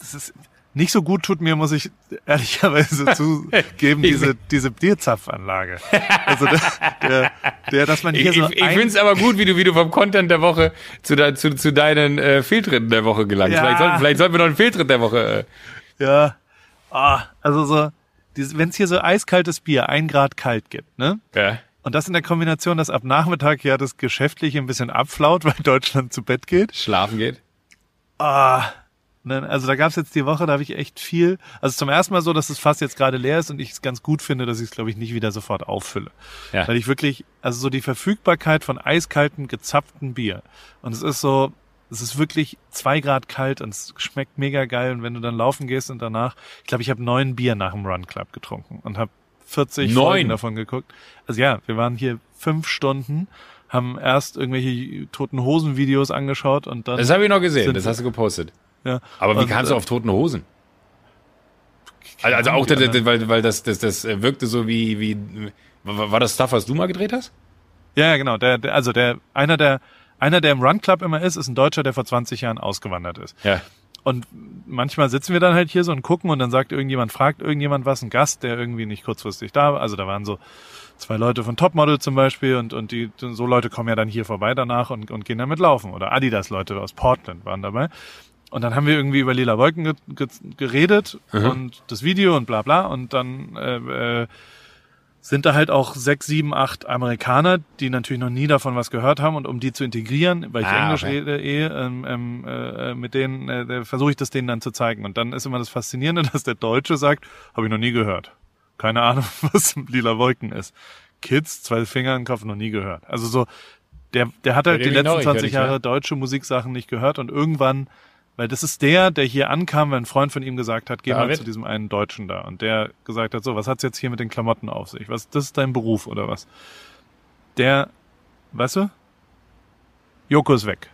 das ist nicht so gut tut mir, muss ich ehrlicherweise zugeben, diese, diese Bierzapfanlage. Also der, der, der dass man Ich, hier ich, so ich ein- finde es aber gut, wie du, wie du vom Content der Woche zu, de, zu, zu deinen äh, Fehltritten der Woche gelangst. Ja. Vielleicht, sollten, vielleicht sollten wir noch einen Fehltritt der Woche. Äh, Ja. Ah, also so, wenn es hier so eiskaltes Bier, ein Grad kalt gibt, ne? ja. Und das in der Kombination, dass ab Nachmittag ja das Geschäftliche ein bisschen abflaut, weil Deutschland zu Bett geht. Schlafen geht. Ah, also da gab's jetzt die Woche, da habe ich echt viel. Also zum ersten Mal so, dass das Fass jetzt gerade leer ist und ich es ganz gut finde, dass ich es, glaube ich, nicht wieder sofort auffülle. Ja. Weil ich wirklich, also so die Verfügbarkeit von eiskalten, gezapften Bier. Und es ist so, es ist wirklich zwei Grad kalt und es schmeckt mega geil. Und wenn du dann laufen gehst und danach, ich glaube, ich habe neun Bier nach dem Run Club getrunken und habe 40 Neun? Folgen davon geguckt. Also ja, wir waren hier fünf Stunden, haben erst irgendwelche toten Hosen Videos angeschaut und dann Das habe ich noch gesehen, das hast du gepostet. Ja. Aber wie kamst du äh, auf toten Hosen? Also, also auch, das, weil, weil das, das, das äh, wirkte so wie, wie, war war das Stuff, was du mal gedreht hast? Ja, ja, genau. Der, der, also der, einer der, einer, der im Run Club immer ist, ist ein Deutscher, der vor 20 Jahren ausgewandert ist. Ja. Und manchmal sitzen wir dann halt hier so und gucken und dann sagt irgendjemand, fragt irgendjemand was, ein Gast, der irgendwie nicht kurzfristig da war. Also da waren so zwei Leute von Topmodel zum Beispiel und, und die, so Leute kommen ja dann hier vorbei danach und, und gehen damit laufen. Oder Adidas-Leute aus Portland waren dabei. Und dann haben wir irgendwie über Lila Wolken ge ge geredet und das Video und bla bla. Und dann äh, äh, sind da halt auch sechs, sieben, acht Amerikaner, die natürlich noch nie davon was gehört haben und um die zu integrieren, weil ich Ah, Englisch okay. rede eh, ähm, ähm, äh, mit denen äh, versuche ich das denen dann zu zeigen. Und dann ist immer das Faszinierende, dass der Deutsche sagt, habe ich noch nie gehört. Keine Ahnung, was lila Wolken ist. Kids, zwei Finger im Kopf, noch nie gehört. Also so, der, der hat halt die letzten Ich hör 20 dich, Jahre ja. deutsche Musiksachen nicht gehört und irgendwann, weil das ist der, der hier ankam, weil ein Freund von ihm gesagt hat, geh mal David? zu diesem einen Deutschen da. Und der gesagt hat, so, was hat's jetzt hier mit den Klamotten auf sich? Was, das ist dein Beruf oder was? Der, weißt du? Joko ist weg.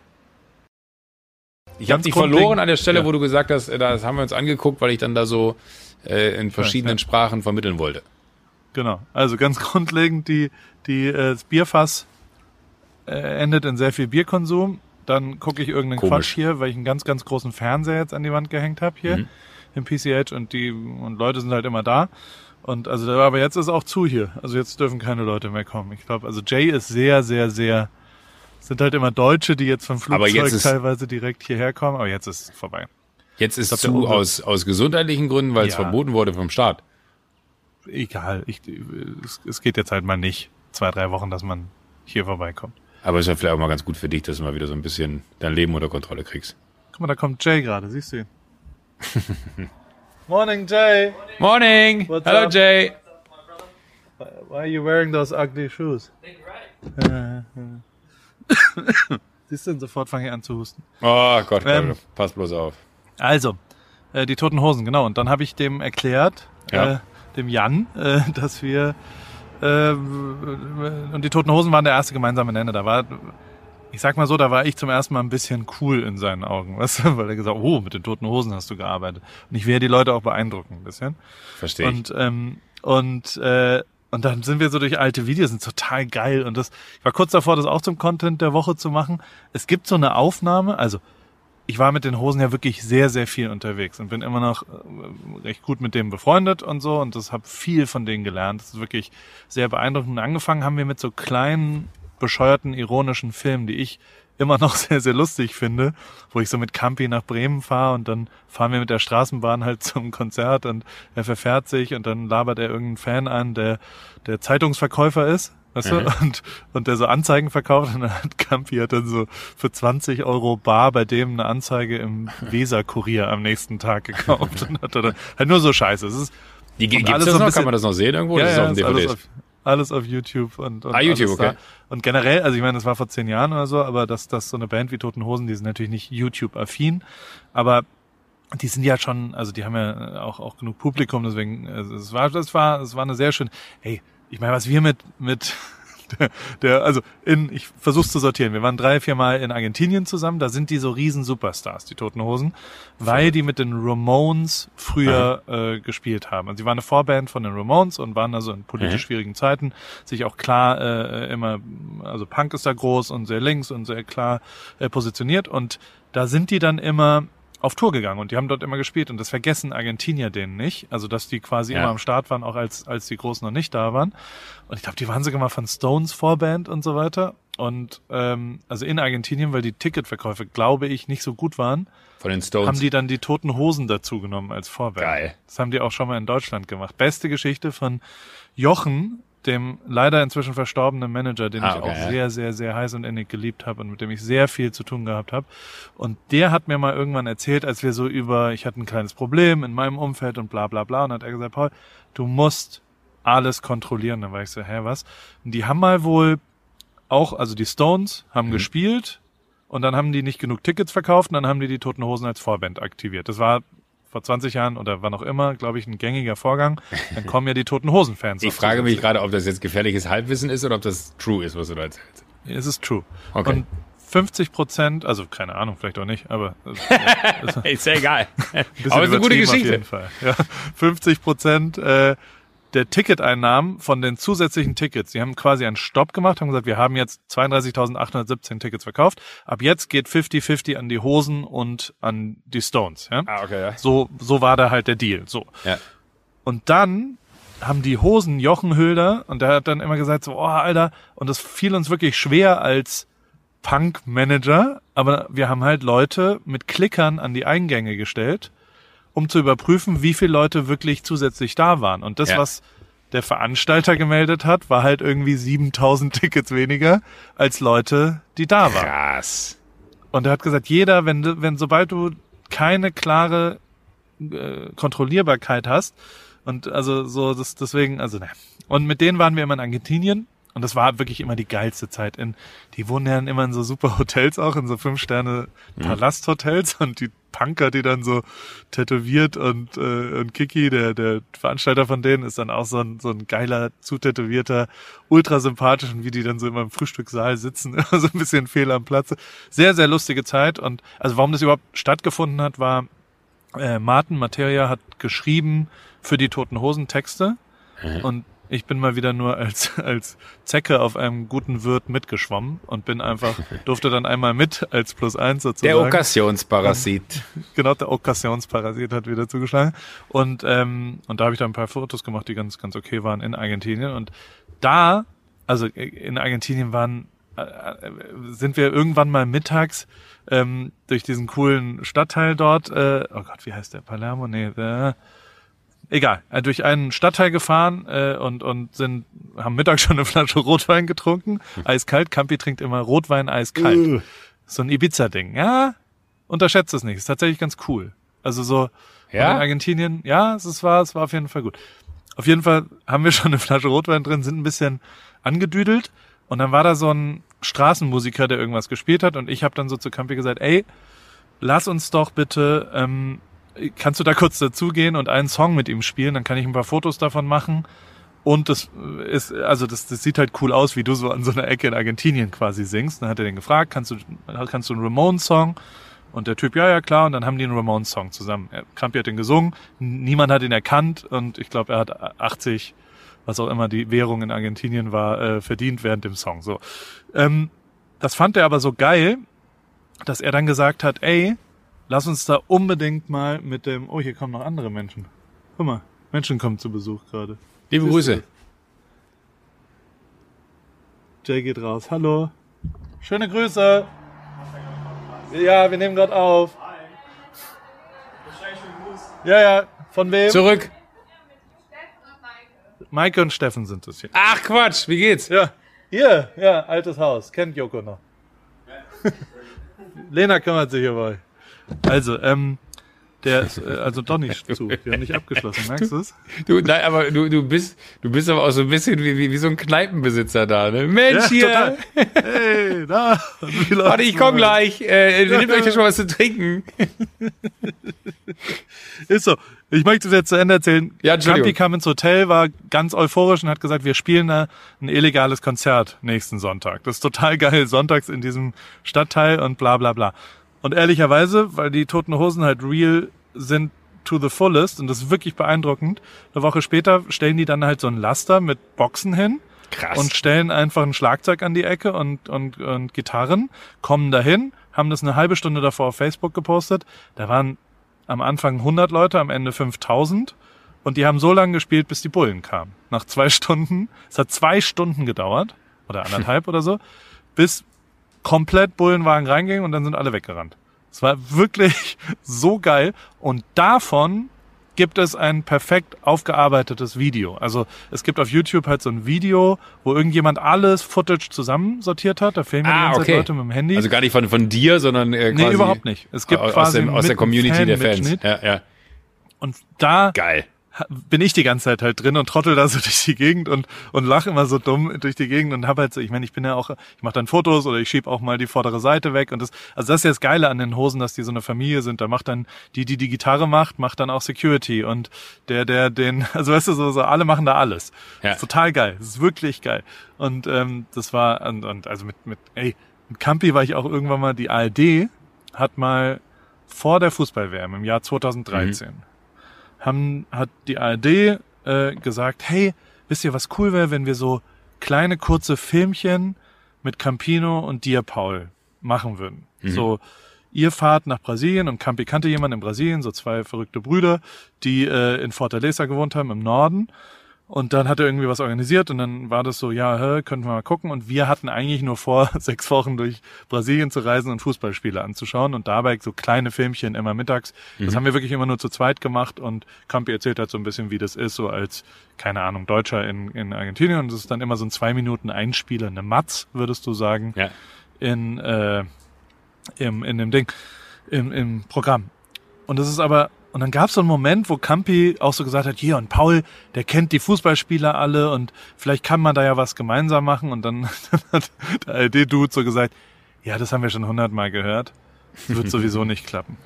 Ich habe dich verloren an der Stelle, ja. wo du gesagt hast, äh, das haben wir uns angeguckt, weil ich dann da so äh, in verschiedenen ja. Sprachen vermitteln wollte. Genau. Also ganz grundlegend, die, die, äh, das Bierfass äh, endet in sehr viel Bierkonsum. Dann gucke ich irgendeinen Komisch. Quatsch hier, weil ich einen ganz, ganz großen Fernseher jetzt an die Wand gehängt habe hier Mhm. im PCH und die und Leute sind halt immer da. Und also aber jetzt ist auch zu hier. Also jetzt dürfen keine Leute mehr kommen. Ich glaube, also Jay ist sehr, sehr, sehr sind halt immer Deutsche, die jetzt vom Flugzeug jetzt ist- teilweise direkt hierher kommen, aber jetzt ist es vorbei. Jetzt ist glaub, zu aus, aus gesundheitlichen Gründen, weil es Ja. verboten wurde vom Staat. Egal, ich, es, es geht jetzt halt mal nicht zwei, drei Wochen, dass man hier vorbeikommt. Aber es ist ja vielleicht auch mal ganz gut für dich, dass du mal wieder so ein bisschen dein Leben unter Kontrolle kriegst. Guck mal, da kommt Jay gerade, siehst du ihn? Morning, Jay. Morning! What's Hello up? Jay! Why are you wearing those ugly shoes? Siehst du, sofort fange ich an zu husten. Oh Gott, Ähm. Pass bloß auf. Also, äh, die Toten Hosen, genau. Und dann habe ich dem erklärt, Ja. äh, dem Jan, äh, dass wir äh, und die Toten Hosen waren der erste gemeinsame Nenner. Da war, ich sag mal so, da war ich zum ersten Mal ein bisschen cool in seinen Augen, weißt du? weil er gesagt, oh, mit den Toten Hosen hast du gearbeitet. Und ich will ja die Leute auch beeindrucken ein bisschen. Verstehe ich. Und ähm, und äh, und dann sind wir so durch alte Videos, sind total geil. Und das, ich war kurz davor, das auch zum Content der Woche zu machen. Es gibt so eine Aufnahme, also ich war mit den Hosen ja wirklich sehr, sehr viel unterwegs und bin immer noch äh, recht gut mit denen befreundet und so und das habe viel von denen gelernt. Das ist wirklich sehr beeindruckend. Angefangen haben wir mit so kleinen, bescheuerten, ironischen Filmen, die ich immer noch sehr, sehr lustig finde, wo ich so mit Campi nach Bremen fahre und dann fahren wir mit der Straßenbahn halt zum Konzert und er verfährt sich und dann labert er irgendeinen Fan an, der, der Zeitungsverkäufer ist. Weißt Mhm. du? Und, und der so Anzeigen verkauft und dann hat Campi hat dann so für 20 Euro bar bei dem eine Anzeige im Weser-Kurier am nächsten Tag gekauft und hat dann halt nur so Scheiße. Es ist Die, gibt's alles das noch? bisschen- Kann man das noch sehen irgendwo? das ist auf dem ist alles, DVD. auf, alles auf YouTube und, und Ah, YouTube, okay. Da. Und generell, also ich meine, das war vor zehn Jahren oder so, aber dass das so eine Band wie Toten Hosen, die sind natürlich nicht YouTube-affin, aber die sind ja schon, also die haben ja auch auch genug Publikum, deswegen also es war das war es war eine sehr schön. Hey, ich meine, was wir mit, mit der, der, also in, ich versuch's zu sortieren. Wir waren drei, vier Mal in Argentinien zusammen. Da sind die so riesen Superstars, die Toten Hosen, weil die mit den Ramones früher äh, gespielt haben. Und sie waren eine Vorband von den Ramones und waren also in politisch Mhm. schwierigen Zeiten sich auch klar äh, immer, also Punk ist da groß und sehr links und sehr klar äh, positioniert. Und da sind die dann immer auf Tour gegangen und die haben dort immer gespielt und das vergessen Argentinier denen nicht. Also dass die quasi Ja. immer am Start waren, auch als, als die Großen noch nicht da waren. Und ich glaube, die waren sogar mal von Stones Vorband und so weiter. Und ähm, also in Argentinien, weil die Ticketverkäufe, glaube ich, nicht so gut waren, Von den Stones. haben die dann die toten Hosen dazu genommen als Vorband. Geil. Das haben die auch schon mal in Deutschland gemacht. Beste Geschichte von Jochen, dem leider inzwischen verstorbenen Manager, den Ah, ich okay, auch ja. sehr, sehr, sehr heiß und innig geliebt habe und mit dem ich sehr viel zu tun gehabt habe. Und der hat mir mal irgendwann erzählt, als wir so über, ich hatte ein kleines Problem in meinem Umfeld und bla bla bla, und hat er gesagt, Paul, du musst alles kontrollieren. Dann war ich so, hä, was? Und die haben mal wohl auch, also die Stones haben Mhm. gespielt und dann haben die nicht genug Tickets verkauft und dann haben die die Toten Hosen als Vorband aktiviert. Das war vor 20 Jahren oder wann auch immer, glaube ich, ein gängiger Vorgang. Dann kommen ja die Toten Hosen-Fans. ich frage mich gerade, ob das jetzt gefährliches Halbwissen ist oder ob das true ist, was du da erzählst. Es ist true. Okay. Und 50 Prozent, also keine Ahnung, vielleicht auch nicht, aber Ist ja egal. Aber es ist eine gute übertrieben Auf Geschichte. jeden Fall. Ja, 50 Prozent äh, der Ticketeinnahmen von den zusätzlichen Tickets. Die haben quasi einen Stopp gemacht, haben gesagt, wir haben jetzt 32.817 Tickets verkauft. Ab jetzt geht 50-50 an die Hosen und an die Stones. Ja? Ah, okay, ja. So, so war da halt der Deal. So. ja. Und dann haben die Hosen Jochen Hülder und der hat dann immer gesagt so, oh Alter, und das fiel uns wirklich schwer als Punk-Manager, aber wir haben halt Leute mit Klickern an die Eingänge gestellt, um zu überprüfen, wie viele Leute wirklich zusätzlich da waren. Und das, Ja. was der Veranstalter gemeldet hat, war halt irgendwie 7000 Tickets weniger als Leute, die da waren. Krass. Und er hat gesagt, jeder, wenn, du- wenn sobald du keine klare äh, Kontrollierbarkeit hast und also so das deswegen also ne. Und mit denen waren wir immer in Argentinien und das war wirklich immer die geilste Zeit. In die wohnen ja immer in so super Hotels auch in so fünf Sterne Palasthotels und die Punker, die dann so tätowiert und äh, und Kiki, der der Veranstalter von denen, ist dann auch so ein so ein geiler zutätowierter, ultra sympathisch und wie die dann so immer im Frühstückssaal sitzen, immer so ein bisschen fehl am Platze. Sehr sehr lustige Zeit und also warum das überhaupt stattgefunden hat, war äh, Martin Materia hat geschrieben für die Toten Hosen Texte und ich bin mal wieder nur als, als Zecke auf einem guten Wirt mitgeschwommen und bin einfach, durfte dann einmal mit als Plus eins Der sozusagen. Okkasionsparasit. genau, der Okkasionsparasit hat wieder zugeschlagen. Und, ähm, und da habe ich dann ein paar Fotos gemacht, die ganz, ganz okay waren in Argentinien. Und da, also in Argentinien waren, äh, äh, sind wir irgendwann mal mittags ähm, durch diesen coolen Stadtteil dort, äh, oh Gott, wie heißt der? Palermo? Nee, äh, egal, äh, durch einen Stadtteil gefahren äh, und, und sind, haben mittags schon eine Flasche Rotwein getrunken. Eiskalt. Campi trinkt immer Rotwein eiskalt. So ein Ibiza-Ding. Ja, unterschätzt es nicht. Ist tatsächlich ganz cool. Also so Ja? in Argentinien, ja, es war, es war auf jeden Fall gut. Auf jeden Fall haben wir schon eine Flasche Rotwein drin, sind ein bisschen angedüdelt und dann war da so ein Straßenmusiker, der irgendwas gespielt hat und ich habe dann so zu Campi gesagt, ey, lass uns doch bitte, ähm, kannst du da kurz dazugehen und einen Song mit ihm spielen, dann kann ich ein paar Fotos davon machen. Und das ist, also das, das sieht halt cool aus, wie du so an so einer Ecke in Argentinien quasi singst. Dann hat er den gefragt, kannst du, kannst du einen Ramones-Song? Und der Typ, ja, ja, klar. Und dann haben die einen Ramones-Song zusammen. Campi hat den gesungen, niemand hat ihn erkannt und ich glaube, er hat 80, was auch immer die Währung in Argentinien war, äh, verdient während dem Song. So, ähm, das fand er aber so geil, dass er dann gesagt hat, ey, lass uns da unbedingt mal mit dem, oh, hier kommen noch andere Menschen. Guck mal, Menschen kommen zu Besuch gerade. Liebe Grüße. Jay geht raus. Hallo. Schöne Grüße. Ja, wir nehmen gerade auf. Ja, ja. Von wem? Zurück. Maike und Steffen sind es hier. Ach Quatsch, wie geht's? Ja. Hier, ja, altes Haus. Kennt Joko noch. Lena kümmert sich hierbei. Also, ähm, der ist äh, also doch nicht zu. Wir haben nicht abgeschlossen, merkst du es? Du, nein, aber du, du bist, du bist aber auch so ein bisschen wie, wie, wie so ein Kneipenbesitzer da, ne? Mensch, hier! total. Hey, da. Warte, ich komm mal? gleich. Äh, nehmt euch da schon was zu trinken. Ist so. Ich möchte es jetzt zu Ende erzählen. Ja. Campi kam ins Hotel, war ganz euphorisch und hat gesagt, wir spielen da ein illegales Konzert nächsten Sonntag. Das ist total geil, sonntags in diesem Stadtteil und bla bla bla. Und ehrlicherweise, weil die Toten Hosen halt real sind to the fullest und das ist wirklich beeindruckend, eine Woche später stellen die dann halt so ein Laster mit Boxen hin Krass. und stellen einfach ein Schlagzeug an die Ecke und, und, und Gitarren, kommen dahin, haben das eine halbe Stunde davor auf Facebook gepostet. Da waren am Anfang 100 Leute, am Ende 5000 und die haben so lange gespielt, bis die Bullen kamen. Nach zwei Stunden, es hat zwei Stunden gedauert oder anderthalb oder so, bis komplett Bullenwagen reinging und dann sind alle weggerannt. Es war wirklich so geil und davon gibt es ein perfekt aufgearbeitetes Video. Also es gibt auf YouTube halt so ein Video, wo irgendjemand alles Footage zusammensortiert hat. Da filmen die Ah, ganze okay. Zeit Leute mit dem Handy. Also gar nicht von, von dir, sondern äh, quasi nee, überhaupt nicht. Es gibt aus, quasi dem, aus der Community der Fans. Ja, ja. Und da Geil. Bin ich die ganze Zeit halt drin und trottel da so durch die Gegend und und lache immer so dumm durch die Gegend und habe halt so, ich meine, ich bin ja auch, ich mache dann Fotos oder ich schieb auch mal die vordere Seite weg und das, also das ist ja das Geile an den Hosen, dass die so eine Familie sind. Da macht dann die, die die Gitarre macht, macht dann auch Security und der, der den, also weißt du so, so alle machen da alles. Ja. Ist total geil, das ist wirklich geil. Und ähm, das war und, und also mit mit, ey, mit Campi war ich auch irgendwann mal. Die ARD hat mal vor der Fußball-WM im Jahr 2013 haben, hat die ARD äh, gesagt, hey, wisst ihr, was cool wäre, wenn wir so kleine, kurze Filmchen mit Campino und dir, Paul, machen würden. So, ihr fahrt nach Brasilien und Campi kannte jemanden in Brasilien, so zwei verrückte Brüder, die äh, in Fortaleza gewohnt haben im Norden. Und dann hat er irgendwie was organisiert und dann war das so, ja, hä, könnten wir mal gucken. Und wir hatten eigentlich nur vor, sechs Wochen durch Brasilien zu reisen und Fußballspiele anzuschauen und dabei so kleine Filmchen immer mittags. Das haben wir wirklich immer nur zu zweit gemacht und Campi erzählt halt so ein bisschen, wie das ist, so als, keine Ahnung, Deutscher in, in Argentinien. Und das ist dann immer so ein zwei Minuten Einspieler, eine Matz, würdest du sagen, Ja. in, äh, im, in dem Ding, im, im Programm. Und das ist aber, und dann gab es so einen Moment, wo Campi auch so gesagt hat, hier und Paul, der kennt die Fußballspieler alle und vielleicht kann man da ja was gemeinsam machen. Und dann, dann hat der ARD-Dude so gesagt, ja, das haben wir schon hundertmal gehört. Das wird sowieso nicht klappen.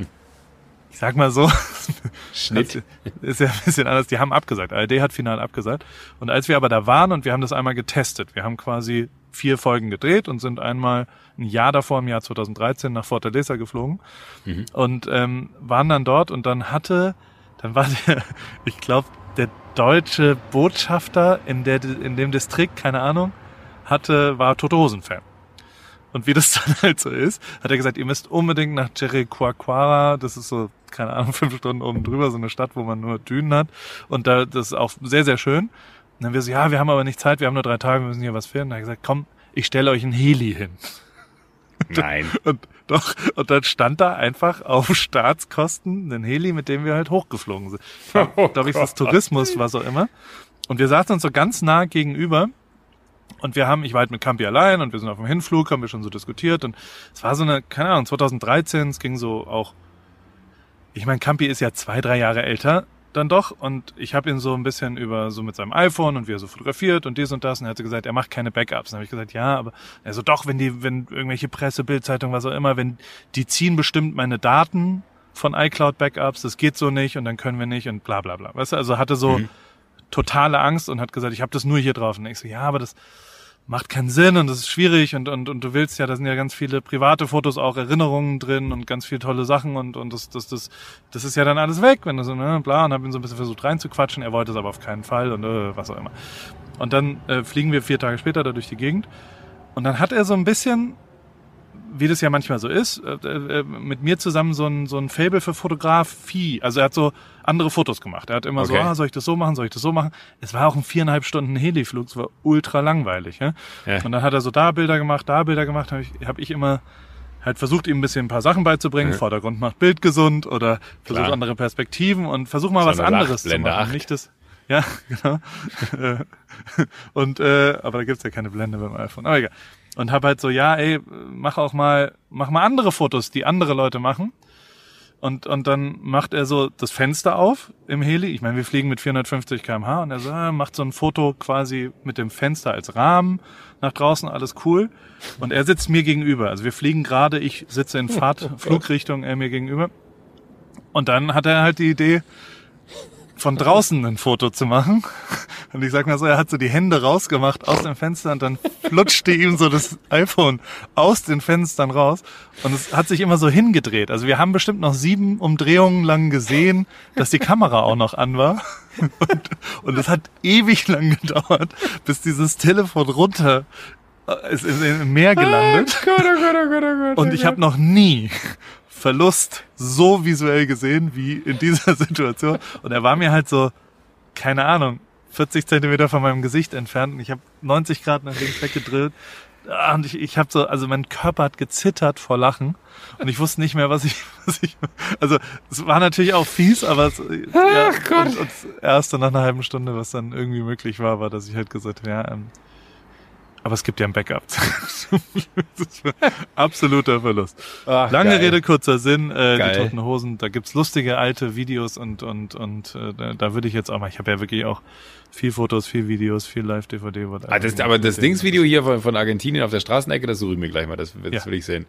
Ich sag mal so, Schnitt. ist ja ein bisschen anders. Die haben abgesagt. ARD hat final abgesagt. Und als wir aber da waren und wir haben das einmal getestet, wir haben quasi vier Folgen gedreht und sind einmal ein Jahr davor, im Jahr 2013, nach Fortaleza geflogen und ähm, waren dann dort und dann hatte, dann war der, ich glaube, der deutsche Botschafter in, der, in dem Distrikt, keine Ahnung, hatte, war Tote Hosen-Fan. Und wie das dann halt so ist, hat er gesagt, ihr müsst unbedingt nach Jericoacoara, das ist so, keine Ahnung, fünf Stunden oben drüber, so eine Stadt, wo man nur Dünen hat. Und da, das ist auch sehr, sehr schön. Und dann wir so, ja, wir haben aber nicht Zeit, wir haben nur drei Tage, wir müssen hier was filmen. Da hat er gesagt, komm, ich stelle euch ein Heli hin. Nein. Und doch, und dann stand da einfach auf Staatskosten ein Heli, mit dem wir halt hochgeflogen sind. Oh Glaube ich, das Gott. Tourismus, was auch immer. Und wir saßen uns so ganz nah gegenüber. Und wir haben, ich war halt mit Campi allein und wir sind auf dem Hinflug, haben wir schon so diskutiert. Und es war so eine, keine Ahnung, 2013, es ging so auch, ich meine, Campi ist ja zwei, drei Jahre älter dann doch. Und ich habe ihn so ein bisschen über, so mit seinem iPhone und wie er so fotografiert und dies und das. Und er hat so gesagt, er macht keine Backups. Dann habe ich gesagt, ja, aber er so, doch, wenn die, wenn irgendwelche Presse, Bildzeitung, was auch immer, wenn die ziehen bestimmt meine Daten von iCloud Backups, das geht so nicht und dann können wir nicht und bla bla bla. Weißt du, also hatte so totale Angst und hat gesagt, ich habe das nur hier drauf. Und ich so, ja, aber das macht keinen Sinn und das ist schwierig und, und, und du willst ja, da sind ja ganz viele private Fotos, auch Erinnerungen drin und ganz viele tolle Sachen und, und das, das, das, das ist ja dann alles weg, wenn du so, ne, bla, und hab ihn so ein bisschen versucht reinzuquatschen, er wollte es aber auf keinen Fall und äh, was auch immer. Und dann äh, fliegen wir vier Tage später da durch die Gegend und dann hat er so ein bisschen, wie das ja manchmal so ist, äh, äh, mit mir zusammen so ein, so ein Fable für Fotografie. Also er hat so andere Fotos gemacht. Er hat immer so, Okay. ah, soll ich das so machen, soll ich das so machen? Es war auch ein viereinhalb Stunden Heliflug, es war ultra langweilig. Ja? Ja. Und dann hat er so da Bilder gemacht, da Bilder gemacht, habe ich, hab ich immer halt versucht, ihm ein bisschen ein paar Sachen beizubringen. Ja. Vordergrund macht Bild gesund oder versucht andere Perspektiven und versuch mal So was anderes zu machen. acht. Nicht das, ja, genau. und äh, aber da gibt's ja keine Blende beim iPhone. Aber egal. Und hab halt so, ja, ey, mach auch mal, mach mal andere Fotos, die andere Leute machen. Und, und dann macht er so das Fenster auf im Heli. Ich meine, wir fliegen mit 450 km/h und er so, ah, macht so ein Foto quasi mit dem Fenster als Rahmen nach draußen, alles cool. Und er sitzt mir gegenüber. Also wir fliegen gerade, ich sitze in Fahrt, Flugrichtung, er mir gegenüber. Und dann hat er halt die Idee, von draußen ein Foto zu machen. Und ich sag mal so, er hat so die Hände rausgemacht aus dem Fenster und dann flutschte ihm so das iPhone aus den Fenstern raus. Und es hat sich immer so hingedreht. Also wir haben bestimmt noch sieben Umdrehungen lang gesehen, dass die Kamera auch noch an war. Und, und es hat ewig lang gedauert, bis dieses Telefon runter äh, ist im Meer gelandet. Oh Gott, oh Gott, oh Gott, oh Gott. Und ich habe noch nie Verlust so visuell gesehen wie in dieser Situation. Und er war mir halt so, keine Ahnung, 40 Zentimeter von meinem Gesicht entfernt und ich habe 90 Grad nach links weggedrillt. Ah, Und ich, ich habe so, also mein Körper hat gezittert vor Lachen und ich wusste nicht mehr, was ich, was ich, also es war natürlich auch fies, aber es, ja, Ach Gott. Und, und erst nach einer halben Stunde, was dann irgendwie möglich war, war, dass ich halt gesagt habe, ja, ähm, aber es gibt ja ein Backup. absoluter Verlust. Ach, Lange geil. Rede, kurzer Sinn, äh, Geil. die Toten Hosen, da gibt's lustige alte Videos und und und äh, da, da würde ich jetzt auch mal, ich habe ja wirklich auch viel Fotos, viel Videos, viel Live-DVD. Ah, das, aber das Dingsvideo hier von, von Argentinien auf der Straßenecke, das suche ich mir gleich mal. Das, das Ja. will ich sehen.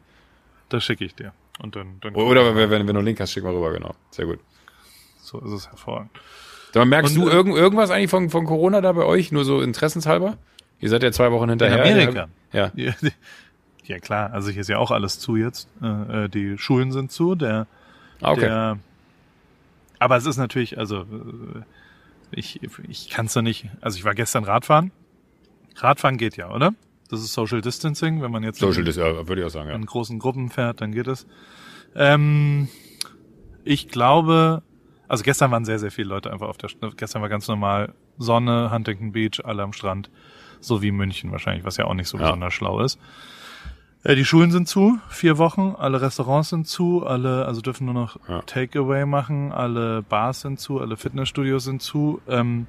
Das schicke ich dir. Und dann, dann Oder wenn, wenn, wenn du einen Link hast, schick mal rüber, genau. Sehr gut. so ist es hervorragend. Mal, merkst Und, du äh, irgend, irgendwas eigentlich von, von Corona da bei euch? Nur so interessenshalber? Ihr seid ja zwei Wochen hinterher. Amerika? Ja. Ja, ja klar, also hier ist ja auch alles zu jetzt. Äh, äh, die Schulen sind zu, der Ah, okay. Der, aber es ist natürlich, also äh, ich, ich kann es doch nicht, also ich war gestern Radfahren. Radfahren geht ja, oder? Das ist Social Distancing, wenn man jetzt Social, das ja, würde ich auch sagen, ja. in großen Gruppen fährt, dann geht es. Ähm, ich glaube, also gestern waren sehr, sehr viele Leute einfach auf der, St- gestern war ganz normal Sonne, Huntington Beach, alle am Strand, so wie München wahrscheinlich, was ja auch nicht so Ja. besonders schlau ist. Äh, Die Schulen sind zu, vier Wochen, alle Restaurants sind zu, alle, also dürfen nur noch Ja. Takeaway machen, alle Bars sind zu, alle Fitnessstudios sind zu. Ähm,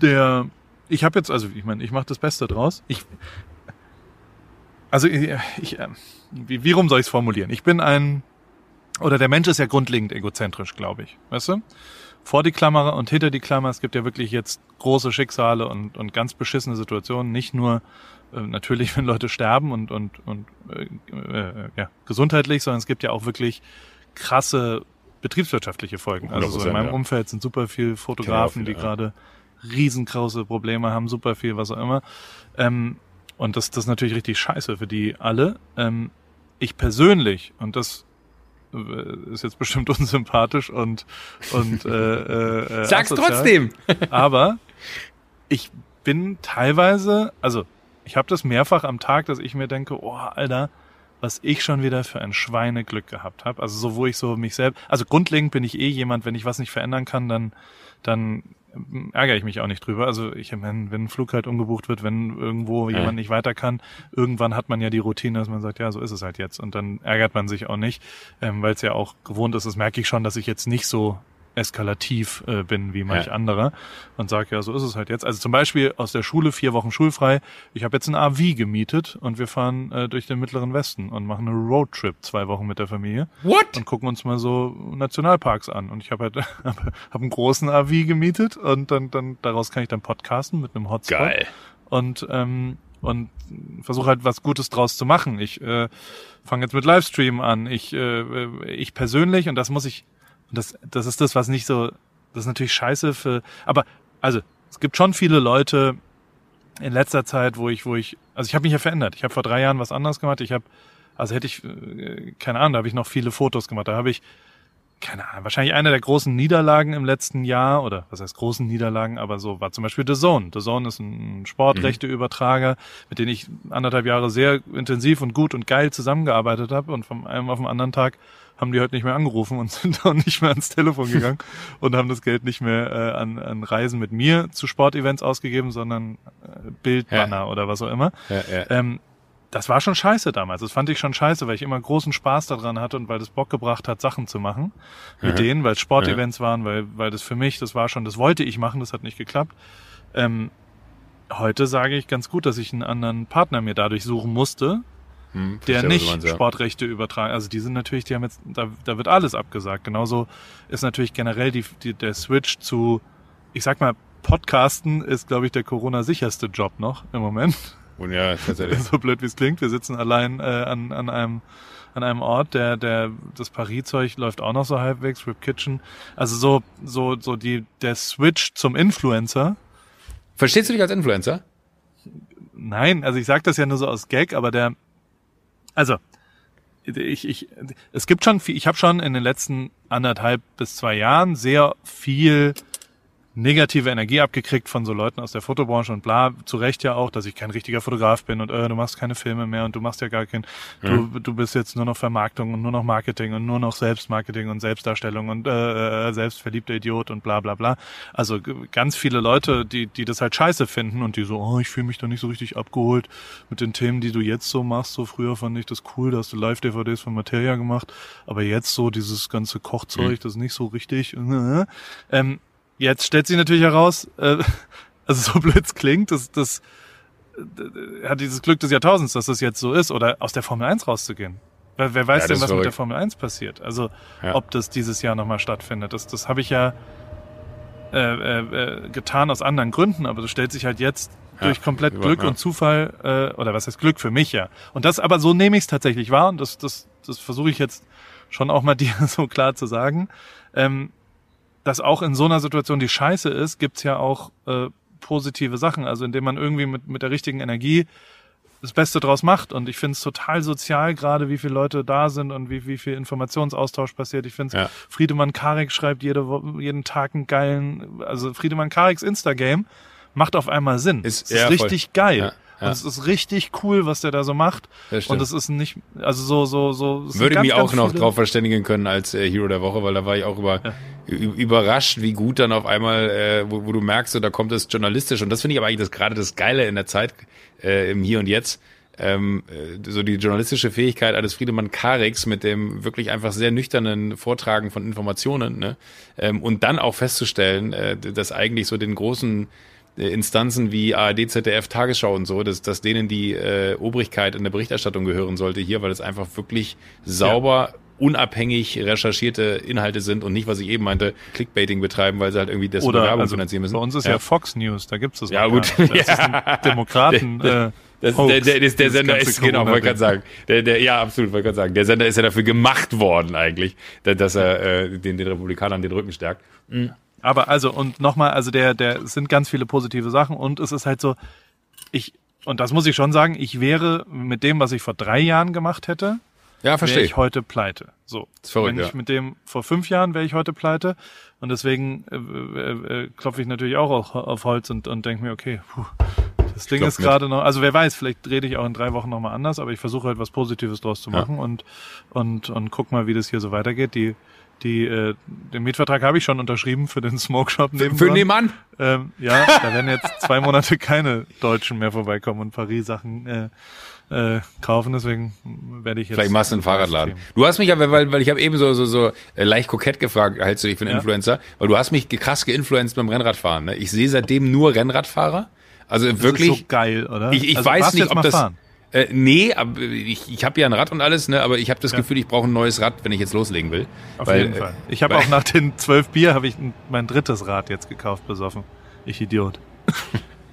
der, ich habe jetzt, also ich meine, ich mache das Beste draus. Ich, also ich, ich ähm, wie, wie rum soll ich es formulieren? Ich bin ein, oder der Mensch ist ja grundlegend egozentrisch, glaube ich, weißt du? Vor die Klammer und hinter die Klammer, es gibt ja wirklich jetzt große Schicksale und, und ganz beschissene Situationen, nicht nur äh, natürlich, wenn Leute sterben und, und, und äh, äh, ja, gesundheitlich, sondern es gibt ja auch wirklich krasse betriebswirtschaftliche Folgen. Also so in 100%, meinem ja. Umfeld sind super viel Fotografen, viele, die gerade riesengroße Probleme haben, super viel, was auch immer. Ähm, und das, das ist natürlich richtig scheiße für die alle. Ähm, ich persönlich, und das ist jetzt bestimmt unsympathisch und, und äh, äh, Sag's asozial, trotzdem! aber ich bin teilweise, also ich habe das mehrfach am Tag, dass ich mir denke, oh, Alter, was ich schon wieder für ein Schweineglück gehabt habe. Also so, wo ich so mich selbst, also grundlegend bin ich eh jemand, wenn ich was nicht verändern kann, dann, dann ärgere ich mich auch nicht drüber. Also ich meine, wenn ein Flug halt umgebucht wird, wenn irgendwo Ja. jemand nicht weiter kann, irgendwann hat man ja die Routine, dass man sagt, ja, so ist es halt jetzt. Und dann ärgert man sich auch nicht, ähm, weil es ja auch gewohnt ist. Das merke ich schon, dass ich jetzt nicht so eskalativ äh, bin wie manch Ja. anderer und sage, ja, so ist es halt jetzt. Also zum Beispiel aus der Schule, vier Wochen schulfrei. Ich habe jetzt ein AV gemietet und wir fahren äh, durch den mittleren Westen und machen einen Roadtrip zwei Wochen mit der Familie What? und gucken uns mal so Nationalparks an. Und ich habe halt hab, hab einen großen AV gemietet und dann, dann daraus kann ich dann podcasten mit einem Hotspot Geil. und ähm, und versuche halt was Gutes draus zu machen. Ich äh, fange jetzt mit Livestream an. Ich äh, ich persönlich und das muss ich und das das ist das was nicht so das ist natürlich scheiße für aber also es gibt schon viele Leute in letzter Zeit, wo ich wo ich also ich habe mich ja verändert. Ich habe vor drei Jahren was anderes gemacht. Ich habe also hätte ich äh, keine Ahnung, da habe ich noch viele Fotos gemacht. Da habe ich keine Ahnung, wahrscheinlich eine der großen Niederlagen im letzten Jahr, oder was heißt großen Niederlagen, aber so war zum Beispiel The Zone. The Zone ist ein Sportrechteübertrager, mit dem ich anderthalb Jahre sehr intensiv und gut und geil zusammengearbeitet habe und von einem auf den anderen Tag haben die heute nicht mehr angerufen und sind auch nicht mehr ans Telefon gegangen und haben das Geld nicht mehr äh, an, an Reisen mit mir zu Sportevents ausgegeben, sondern äh, Bildbanner oder was auch immer. Ja, ja. Ähm, das war schon scheiße damals. Das fand ich schon scheiße, weil ich immer großen Spaß daran hatte und weil das Bock gebracht hat, Sachen zu machen mit Mhm. denen, weil es Sportevents waren, weil, weil das für mich, das war schon, das wollte ich machen, das hat nicht geklappt. Ähm, heute sage ich ganz gut, dass ich einen anderen Partner mir dadurch suchen musste, Hm, der nicht meinst, ja. Sportrechte übertragen. Also die sind natürlich, die haben jetzt, da, da wird alles abgesagt. Genauso ist natürlich generell die, die, der Switch zu, ich sag mal, Podcasten ist, glaube ich, der Corona-sicherste Job noch im Moment. Und ja, tatsächlich. so blöd wie es klingt. Wir sitzen allein äh, an, an einem an einem Ort, der, der, das Paris-Zeug läuft auch noch so halbwegs, Rip Kitchen. Also so, so, so die, der Switch zum Influencer. Verstehst du dich als Influencer? Nein, also ich sag das ja nur so aus Gag, aber der, also, ich, ich, es gibt schon viel, ich habe schon in den letzten anderthalb bis zwei Jahren sehr viel negative Energie abgekriegt von so Leuten aus der Fotobranche und bla, zu Recht ja auch, dass ich kein richtiger Fotograf bin und äh, du machst keine Filme mehr und du machst ja gar kein, mhm. du, du bist jetzt nur noch Vermarktung und nur noch Marketing und nur noch Selbstmarketing und Selbstdarstellung und äh, äh selbstverliebter Idiot und bla bla bla. Also ganz viele Leute, die, die das halt scheiße finden und die so, oh, ich fühle mich da nicht so richtig abgeholt mit den Themen, die du jetzt so machst. So früher fand ich das cool, da hast du Live-DVDs von Materia gemacht, aber jetzt so dieses ganze Kochzeug, mhm. das ist nicht so richtig. Ähm, Jetzt stellt sich natürlich heraus, äh, also so blöd es klingt, das, das äh, hat dieses Glück des Jahrtausends, dass das jetzt so ist, oder aus der Formel 1 rauszugehen. Wer, wer weiß ja, denn, was mit der Formel 1 passiert? Also ja. ob das dieses Jahr nochmal stattfindet. Das, das habe ich ja äh, äh, äh, getan aus anderen Gründen, aber das stellt sich halt jetzt ja, durch komplett Glück und Zufall, äh, oder was heißt Glück für mich ja. Und das, aber so nehme ich es tatsächlich wahr und das, das, das versuche ich jetzt schon auch mal dir so klar zu sagen. Ähm, dass auch in so einer Situation, die scheiße ist, gibt's ja auch äh, positive Sachen. Also indem man irgendwie mit, mit der richtigen Energie das Beste draus macht. Und ich finde es total sozial, gerade wie viele Leute da sind und wie, wie viel Informationsaustausch passiert. Ich finde ja. Friedemann Karik schreibt jede, jeden Tag einen geilen, also Friedemann Kariks Instagame macht auf einmal Sinn. Ist, ist richtig voll. geil. Ja. Ja. Und es ist richtig cool, was der da so macht. Und es ist nicht, also so, so, so. Würde mich auch noch drauf verständigen können als äh, Hero der Woche, weil da war ich auch über, ja. Überrascht, wie gut dann auf einmal, äh, wo, wo du merkst, so, da kommt es journalistisch. Und das finde ich aber eigentlich das, gerade das Geile in der Zeit, äh, im Hier und Jetzt. Ähm, äh, so die journalistische Fähigkeit eines Friedemann Karix mit dem wirklich einfach sehr nüchternen Vortragen von Informationen, ne? Ähm, und dann auch festzustellen, äh, dass eigentlich so den großen äh, Instanzen wie ARD, ZDF, Tagesschau und so, dass, dass denen die äh, Obrigkeit in der Berichterstattung gehören sollte hier, weil es einfach wirklich sauber, ja. Unabhängig recherchierte Inhalte sind und nicht, was ich eben meinte, Clickbaiting betreiben, weil sie halt irgendwie das Oder, Bewerbung also finanzieren müssen. Bei uns ist ja, ja Fox News, da gibt's das. Ja, gut. Das ja. Demokraten. Der, äh, das, Hoax, der, der, der, der Sender ist, genau, wollte gerade sagen. Der, der, ja, absolut, wollte gerade sagen. Der Sender ist ja dafür gemacht worden eigentlich, dass er äh, den, den Republikanern den Rücken stärkt. Mhm. Aber also, und nochmal, also der, der, es sind ganz viele positive Sachen und es ist halt so, ich, und das muss ich schon sagen, ich wäre mit dem, was ich vor drei Jahren gemacht hätte, ja, verstehe. wäre ich heute pleite. So. verrückt, Wenn ich ja. mit dem vor fünf Jahren wäre ich heute pleite. Und deswegen äh, äh, äh, klopfe ich natürlich auch auf, auf Holz und, und denke mir, okay, puh, das Ding ist gerade noch, also wer weiß, vielleicht rede ich auch in drei Wochen nochmal anders, aber ich versuche halt was Positives draus zu machen ja. und, und, und guck mal, wie das hier so weitergeht. Die die, äh, den Mietvertrag habe ich schon unterschrieben für den Smoke Shop nebenan. Für nebenan? Ähm, ja, da werden jetzt zwei Monate keine Deutschen mehr vorbeikommen und Paris-Sachen äh, äh, kaufen, deswegen werde ich jetzt. Vielleicht machst du einen Fahrradladen. Du hast mich aber, weil, weil ich habe eben so, so, so äh, leicht kokett gefragt, hältst du dich für einen ja. Influencer, weil du hast mich krass geinfluenced beim Rennradfahren. Ne? Ich sehe seitdem nur Rennradfahrer. Also das wirklich. Ist so geil, oder? Ich, ich also, weiß nicht, ob das. Fahren? Äh, nee, aber ich, ich habe ja ein Rad und alles, ne, aber ich habe das ja. Gefühl, ich brauche ein neues Rad, wenn ich jetzt loslegen will. Auf weil, jeden Fall. Ich habe auch nach den zwölf Bier habe ich mein drittes Rad jetzt gekauft, besoffen. Ich Idiot.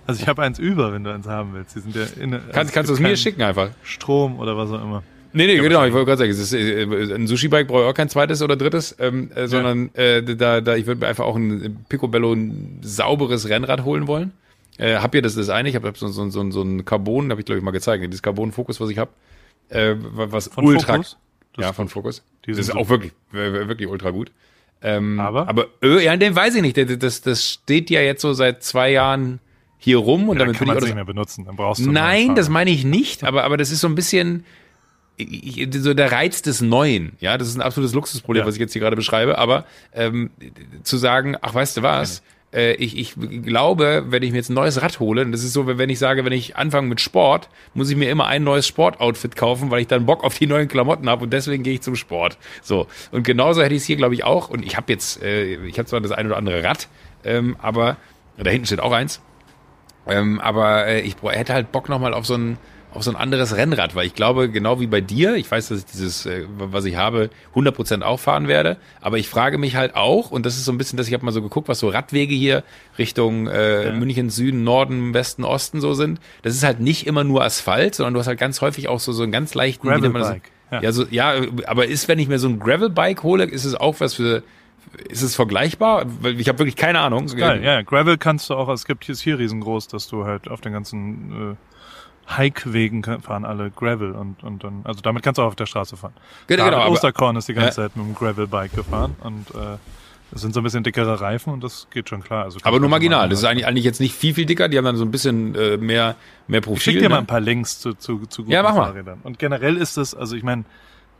Also ich habe eins über, wenn du eins haben willst. Die sind ja in, also kannst kannst du es mir schicken einfach. Strom oder was auch immer. Nee, nee, genau, ich wollte gerade sagen, ist, äh, ein Sushi-Bike brauche ich auch kein zweites oder drittes, ähm, äh, sondern ja. äh, da, da, ich würde mir einfach auch ein Picobello ein sauberes Rennrad holen wollen. Äh, hab ihr das das eine? Ich habe hab so, so, so, so ein Carbon, habe ich glaube ich mal gezeigt, dieses Carbon-Fokus, was ich habe, äh, was von ultra, Focus? ja von Fokus. Das ist auch wirklich wirklich ultra gut. Ähm, aber aber äh, ja, den weiß ich nicht. Das, das steht ja jetzt so seit zwei Jahren hier rum und ja, damit kann man es nicht mehr benutzen. Dann brauchst du Nein, das meine ich nicht. Aber aber das ist so ein bisschen ich, so der Reiz des Neuen. Ja, das ist ein absolutes Luxusproblem, ja. was ich jetzt hier gerade beschreibe. Aber ähm, zu sagen, ach, weißt du was? äh, ich, ich glaube, wenn ich mir jetzt ein neues Rad hole, und das ist so, wenn ich sage, wenn ich anfange mit Sport, muss ich mir immer ein neues Sportoutfit kaufen, weil ich dann Bock auf die neuen Klamotten habe und deswegen gehe ich zum Sport. So. Und genauso hätte ich es hier, glaube ich, auch. Und ich habe jetzt, äh, ich habe zwar das ein oder andere Rad, ähm, aber da hinten steht auch eins. Ähm, aber äh, ich hätte halt Bock nochmal auf so ein auf so ein anderes Rennrad, weil ich glaube, genau wie bei dir, ich weiß, dass ich dieses, äh, was ich habe, 100% auch fahren werde, aber ich frage mich halt auch, und das ist so ein bisschen, dass ich habe mal so geguckt, was so Radwege hier Richtung äh, ja. München, Süden, Norden, Westen, Osten so sind. Das ist halt nicht immer nur Asphalt, sondern du hast halt ganz häufig auch so, so einen ganz leichten, Gravelbike. Ja. Ja, so, ja, aber ist, wenn ich mir so ein Gravelbike hole, ist es auch was für, ist es vergleichbar? Weil ich habe wirklich keine Ahnung. Geil, ja, Gravel kannst du auch, es gibt hier ist hier riesengroß, dass du halt auf den ganzen äh, Hike-Wegen fahren alle Gravel und, und dann, also damit kannst du auch auf der Straße fahren. Genau, genau, Osterkorn ist die ganze Ja. Zeit mit dem Gravel-Bike gefahren und äh, das sind so ein bisschen dickere Reifen und das geht schon klar. Also Aber nur marginal. Das ist eigentlich eigentlich, jetzt nicht viel, viel dicker. Die haben dann so ein bisschen äh, mehr, mehr Profil. Ich schick dir mal ne? ein paar Links zu, zu, zu guten Ja, mach mal. Fahrrädern. Und generell ist das, also ich meine,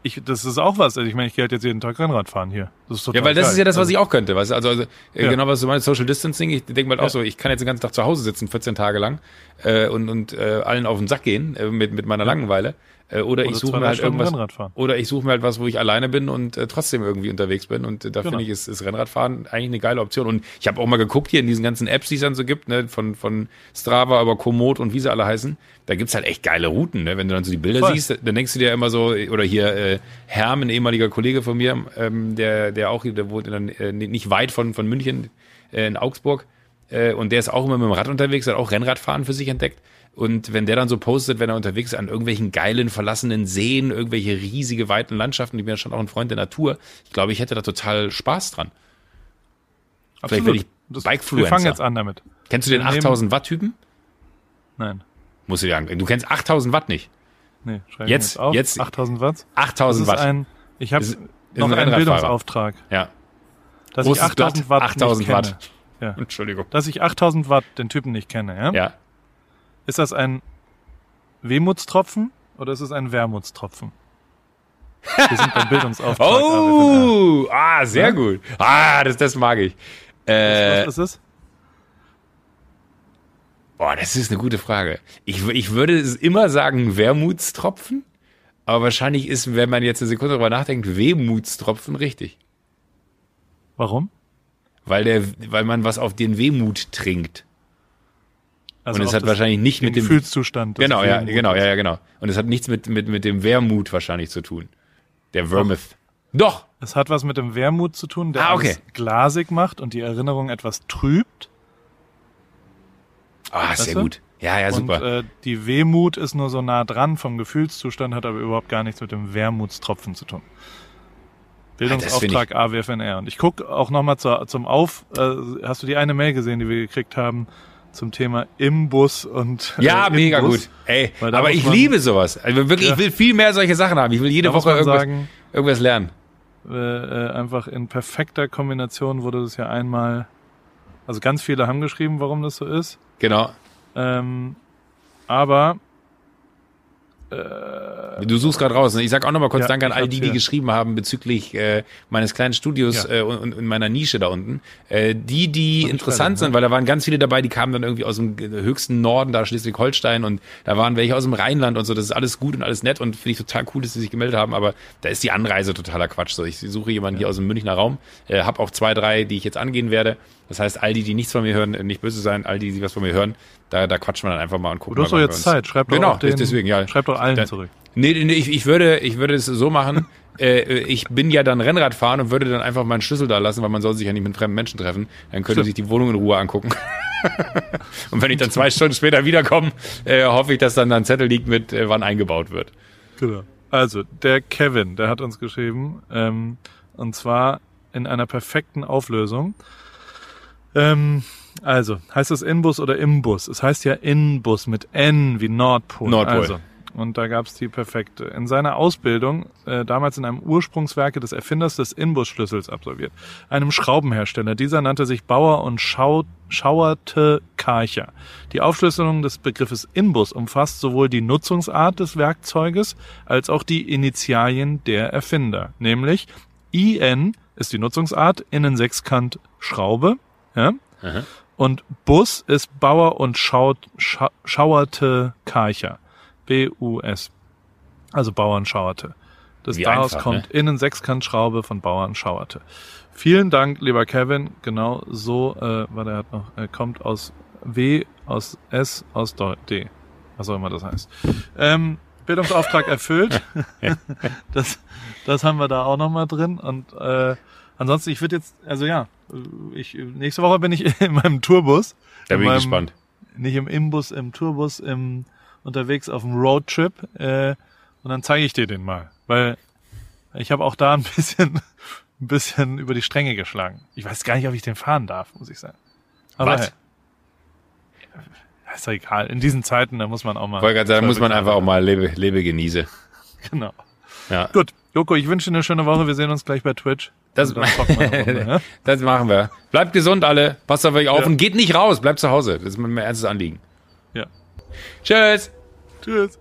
ich, das ist auch was. Also ich meine, ich gehe halt jetzt jeden Tag Rennrad fahren hier. Das ist total Ja, weil das geil. ist ja das, was also, ich auch könnte. Weißt? Also, also äh, Ja. genau, was du meinst, Social Distancing. Ich denke mal auch Ja. so, ich kann jetzt den ganzen Tag zu Hause sitzen, 14 Tage lang, äh, und, und äh, allen auf den Sack gehen äh, mit, mit meiner Langeweile. Äh, oder, ich Oder suche zwei, mir halt Stunden irgendwas. Oder ich suche mir halt was, wo ich alleine bin und äh, trotzdem irgendwie unterwegs bin. Und äh, da Genau. finde ich, ist, ist Rennradfahren eigentlich eine geile Option. Und ich habe auch mal geguckt hier in diesen ganzen Apps, die es dann so gibt, ne, von, von Strava über Komoot und wie sie alle heißen. Da gibt's halt echt geile Routen. Ne? Wenn du dann so die Bilder Voll. siehst, dann denkst du dir immer so, oder hier äh, Herm, ein ehemaliger Kollege von mir, ähm, der, der auch, der wohnt der- äh, nicht weit von, von München, äh, in Augsburg. Äh, und der ist auch immer mit dem Rad unterwegs, hat auch Rennradfahren für sich entdeckt. Und wenn der dann so postet, wenn er unterwegs ist an irgendwelchen geilen, verlassenen Seen, irgendwelche riesige, weiten Landschaften, ich bin ja schon auch ein Freund der Natur, ich glaube, ich hätte da total Spaß dran. Vielleicht werde ich Das- Bikefluencer. Wir fangen jetzt an damit. Kennst du den Wir nehmen- 8000 Watt Typen? Nein. Musst du dir angucken. Du kennst 8000 Watt nicht. Nee, schreibe Jetzt- mir auf. jetzt- 8000 Watt. Das 8000 ist Watt. ein, ich habe noch ein einen. Bildungsauftrag, ja. dass Großes ich 8000 Watt 8000 nicht Watt. Ja. Entschuldigung. Dass ich 8000 Watt den Typen nicht kenne, ja? Ja. Ist das ein Wehmutstropfen oder ist es ein Wermutstropfen? Wir sind beim Bildungsauftrag. Oh, ah, sehr Ja? gut. Ah, das, das mag ich. Äh, Was ist es? boah, das ist eine gute Frage. Ich, ich würde es immer sagen Wermutstropfen, aber wahrscheinlich ist, wenn man jetzt eine Sekunde darüber nachdenkt, Wehmutstropfen richtig. Warum? Weil, der, weil man was auf den Wehmut trinkt. Also Und es hat wahrscheinlich nicht mit dem Gefühlszustand. Genau, ja, genau, ja, ja, genau. Und es hat nichts mit, mit, mit dem Wermut wahrscheinlich zu tun. Der Vermouth. Doch. Es hat was mit dem Wermut zu tun, der Ah, okay. glasig macht und die Erinnerung etwas trübt. Ah, Weißt sehr du? gut. Ja, ja, super. Und äh, die Wehmut ist nur so nah dran vom Gefühlszustand, hat aber überhaupt gar nichts mit dem Wermutstropfen zu tun. Bildungsauftrag AWFNR. Und ich guck auch nochmal zum Auf. Äh, hast du die eine Mail gesehen, die wir gekriegt haben zum Thema Imbus und ja, äh, mega Imbus? gut. Ey, aber ich man- liebe sowas. Also wirklich, Ja. ich will viel mehr solche Sachen haben. Ich will jede Woche irgendwas, sagen, irgendwas lernen. äh, äh, einfach in perfekter Kombination wurde das ja einmal. Also ganz viele haben geschrieben, warum das so ist. Genau. Ähm, aber Du suchst gerade raus. ne? Ich sag auch nochmal kurz Ja, Danke an all die, die geschrieben haben bezüglich äh, meines kleinen Studios Ja. äh, und, und in meiner Nische da unten. Äh, die, die Und interessant Stelle, sind, weil da waren ganz viele dabei, die kamen dann irgendwie aus dem äh, höchsten Norden, da Schleswig-Holstein und da waren welche aus dem Rheinland und so. Das ist alles gut und alles nett und finde ich total cool, dass sie sich gemeldet haben, aber da ist die Anreise totaler Quatsch. So, ich suche jemanden hier aus dem Münchner Raum, äh, habe auch zwei, drei, die ich jetzt angehen werde. Das heißt, all die, die nichts von mir hören, äh, nicht böse sein, all die, die was von mir hören, da, da quatschen wir dann einfach mal und gucken du hast doch jetzt Zeit. Schreib doch Genau, auch den, deswegen, ja. Schreib doch allen Dann- zurück. Nee, nee ich, ich, würde, ich würde es so machen, äh, ich bin ja dann Rennrad fahren und würde dann einfach meinen Schlüssel da lassen, weil man soll sich ja nicht mit fremden Menschen treffen. Dann könnte sich die Wohnung in Ruhe angucken. und wenn ich dann zwei Stunden später wiederkomme, äh, hoffe ich, dass dann da ein Zettel liegt mit, äh, wann eingebaut wird. Genau. Also, der Kevin, der hat uns geschrieben, ähm, und zwar in einer perfekten Auflösung. Ähm, also, heißt es Inbus oder Imbus? Es heißt ja Inbus mit N wie Nordpol. Nordpol. Also, und da gab's die perfekte. In seiner Ausbildung, äh, damals in einem Ursprungswerke des Erfinders des Inbus-Schlüssels absolviert, einem Schraubenhersteller. Dieser nannte sich Bauer und Schau Schauerte Karcher. Die Aufschlüsselung des Begriffes Inbus umfasst sowohl die Nutzungsart des Werkzeuges als auch die Initialien der Erfinder, nämlich IN ist die Nutzungsart, innen Sechskant Schraube, ja, Aha. und Bus ist Bauer und Schaut, Scha Schauerte Karcher. B-U-S. Also Bauern Schauerte. Das Wie daraus einfach, kommt innen Sechskantschraube von Bauern Schauerte. Vielen Dank, lieber Kevin. Genau so, äh, weil er hat noch, er kommt aus W, aus S, aus D. Was auch immer das heißt. Ähm, Bildungsauftrag erfüllt. das, das haben wir da auch nochmal drin. Und äh, ansonsten, ich würde jetzt, also ja, ich, nächste Woche bin ich in meinem Tourbus. Da in bin ich meinem, gespannt. Nicht im Imbus, im Tourbus, im, unterwegs auf dem Roadtrip. Äh, und dann zeige ich dir den mal, weil ich habe auch da ein bisschen, ein bisschen über die Stränge geschlagen. Ich weiß gar nicht, ob ich den fahren darf, muss ich sagen. Aber Was? hey, ist doch egal. In diesen Zeiten, da muss man auch mal. Wollte gerade sagen, da muss man einfach auch mal lebe, lebe genieße. Genau. Ja. Gut, Joko, ich wünsche dir eine schöne Woche. Wir sehen uns gleich bei Twitch. Das, eine Runde, ja? das machen wir. Bleibt gesund alle. Passt auf euch auf Ja. und geht nicht raus. Bleibt zu Hause. Das ist mein ernstes Anliegen. ja. Tschüss. Tschüss.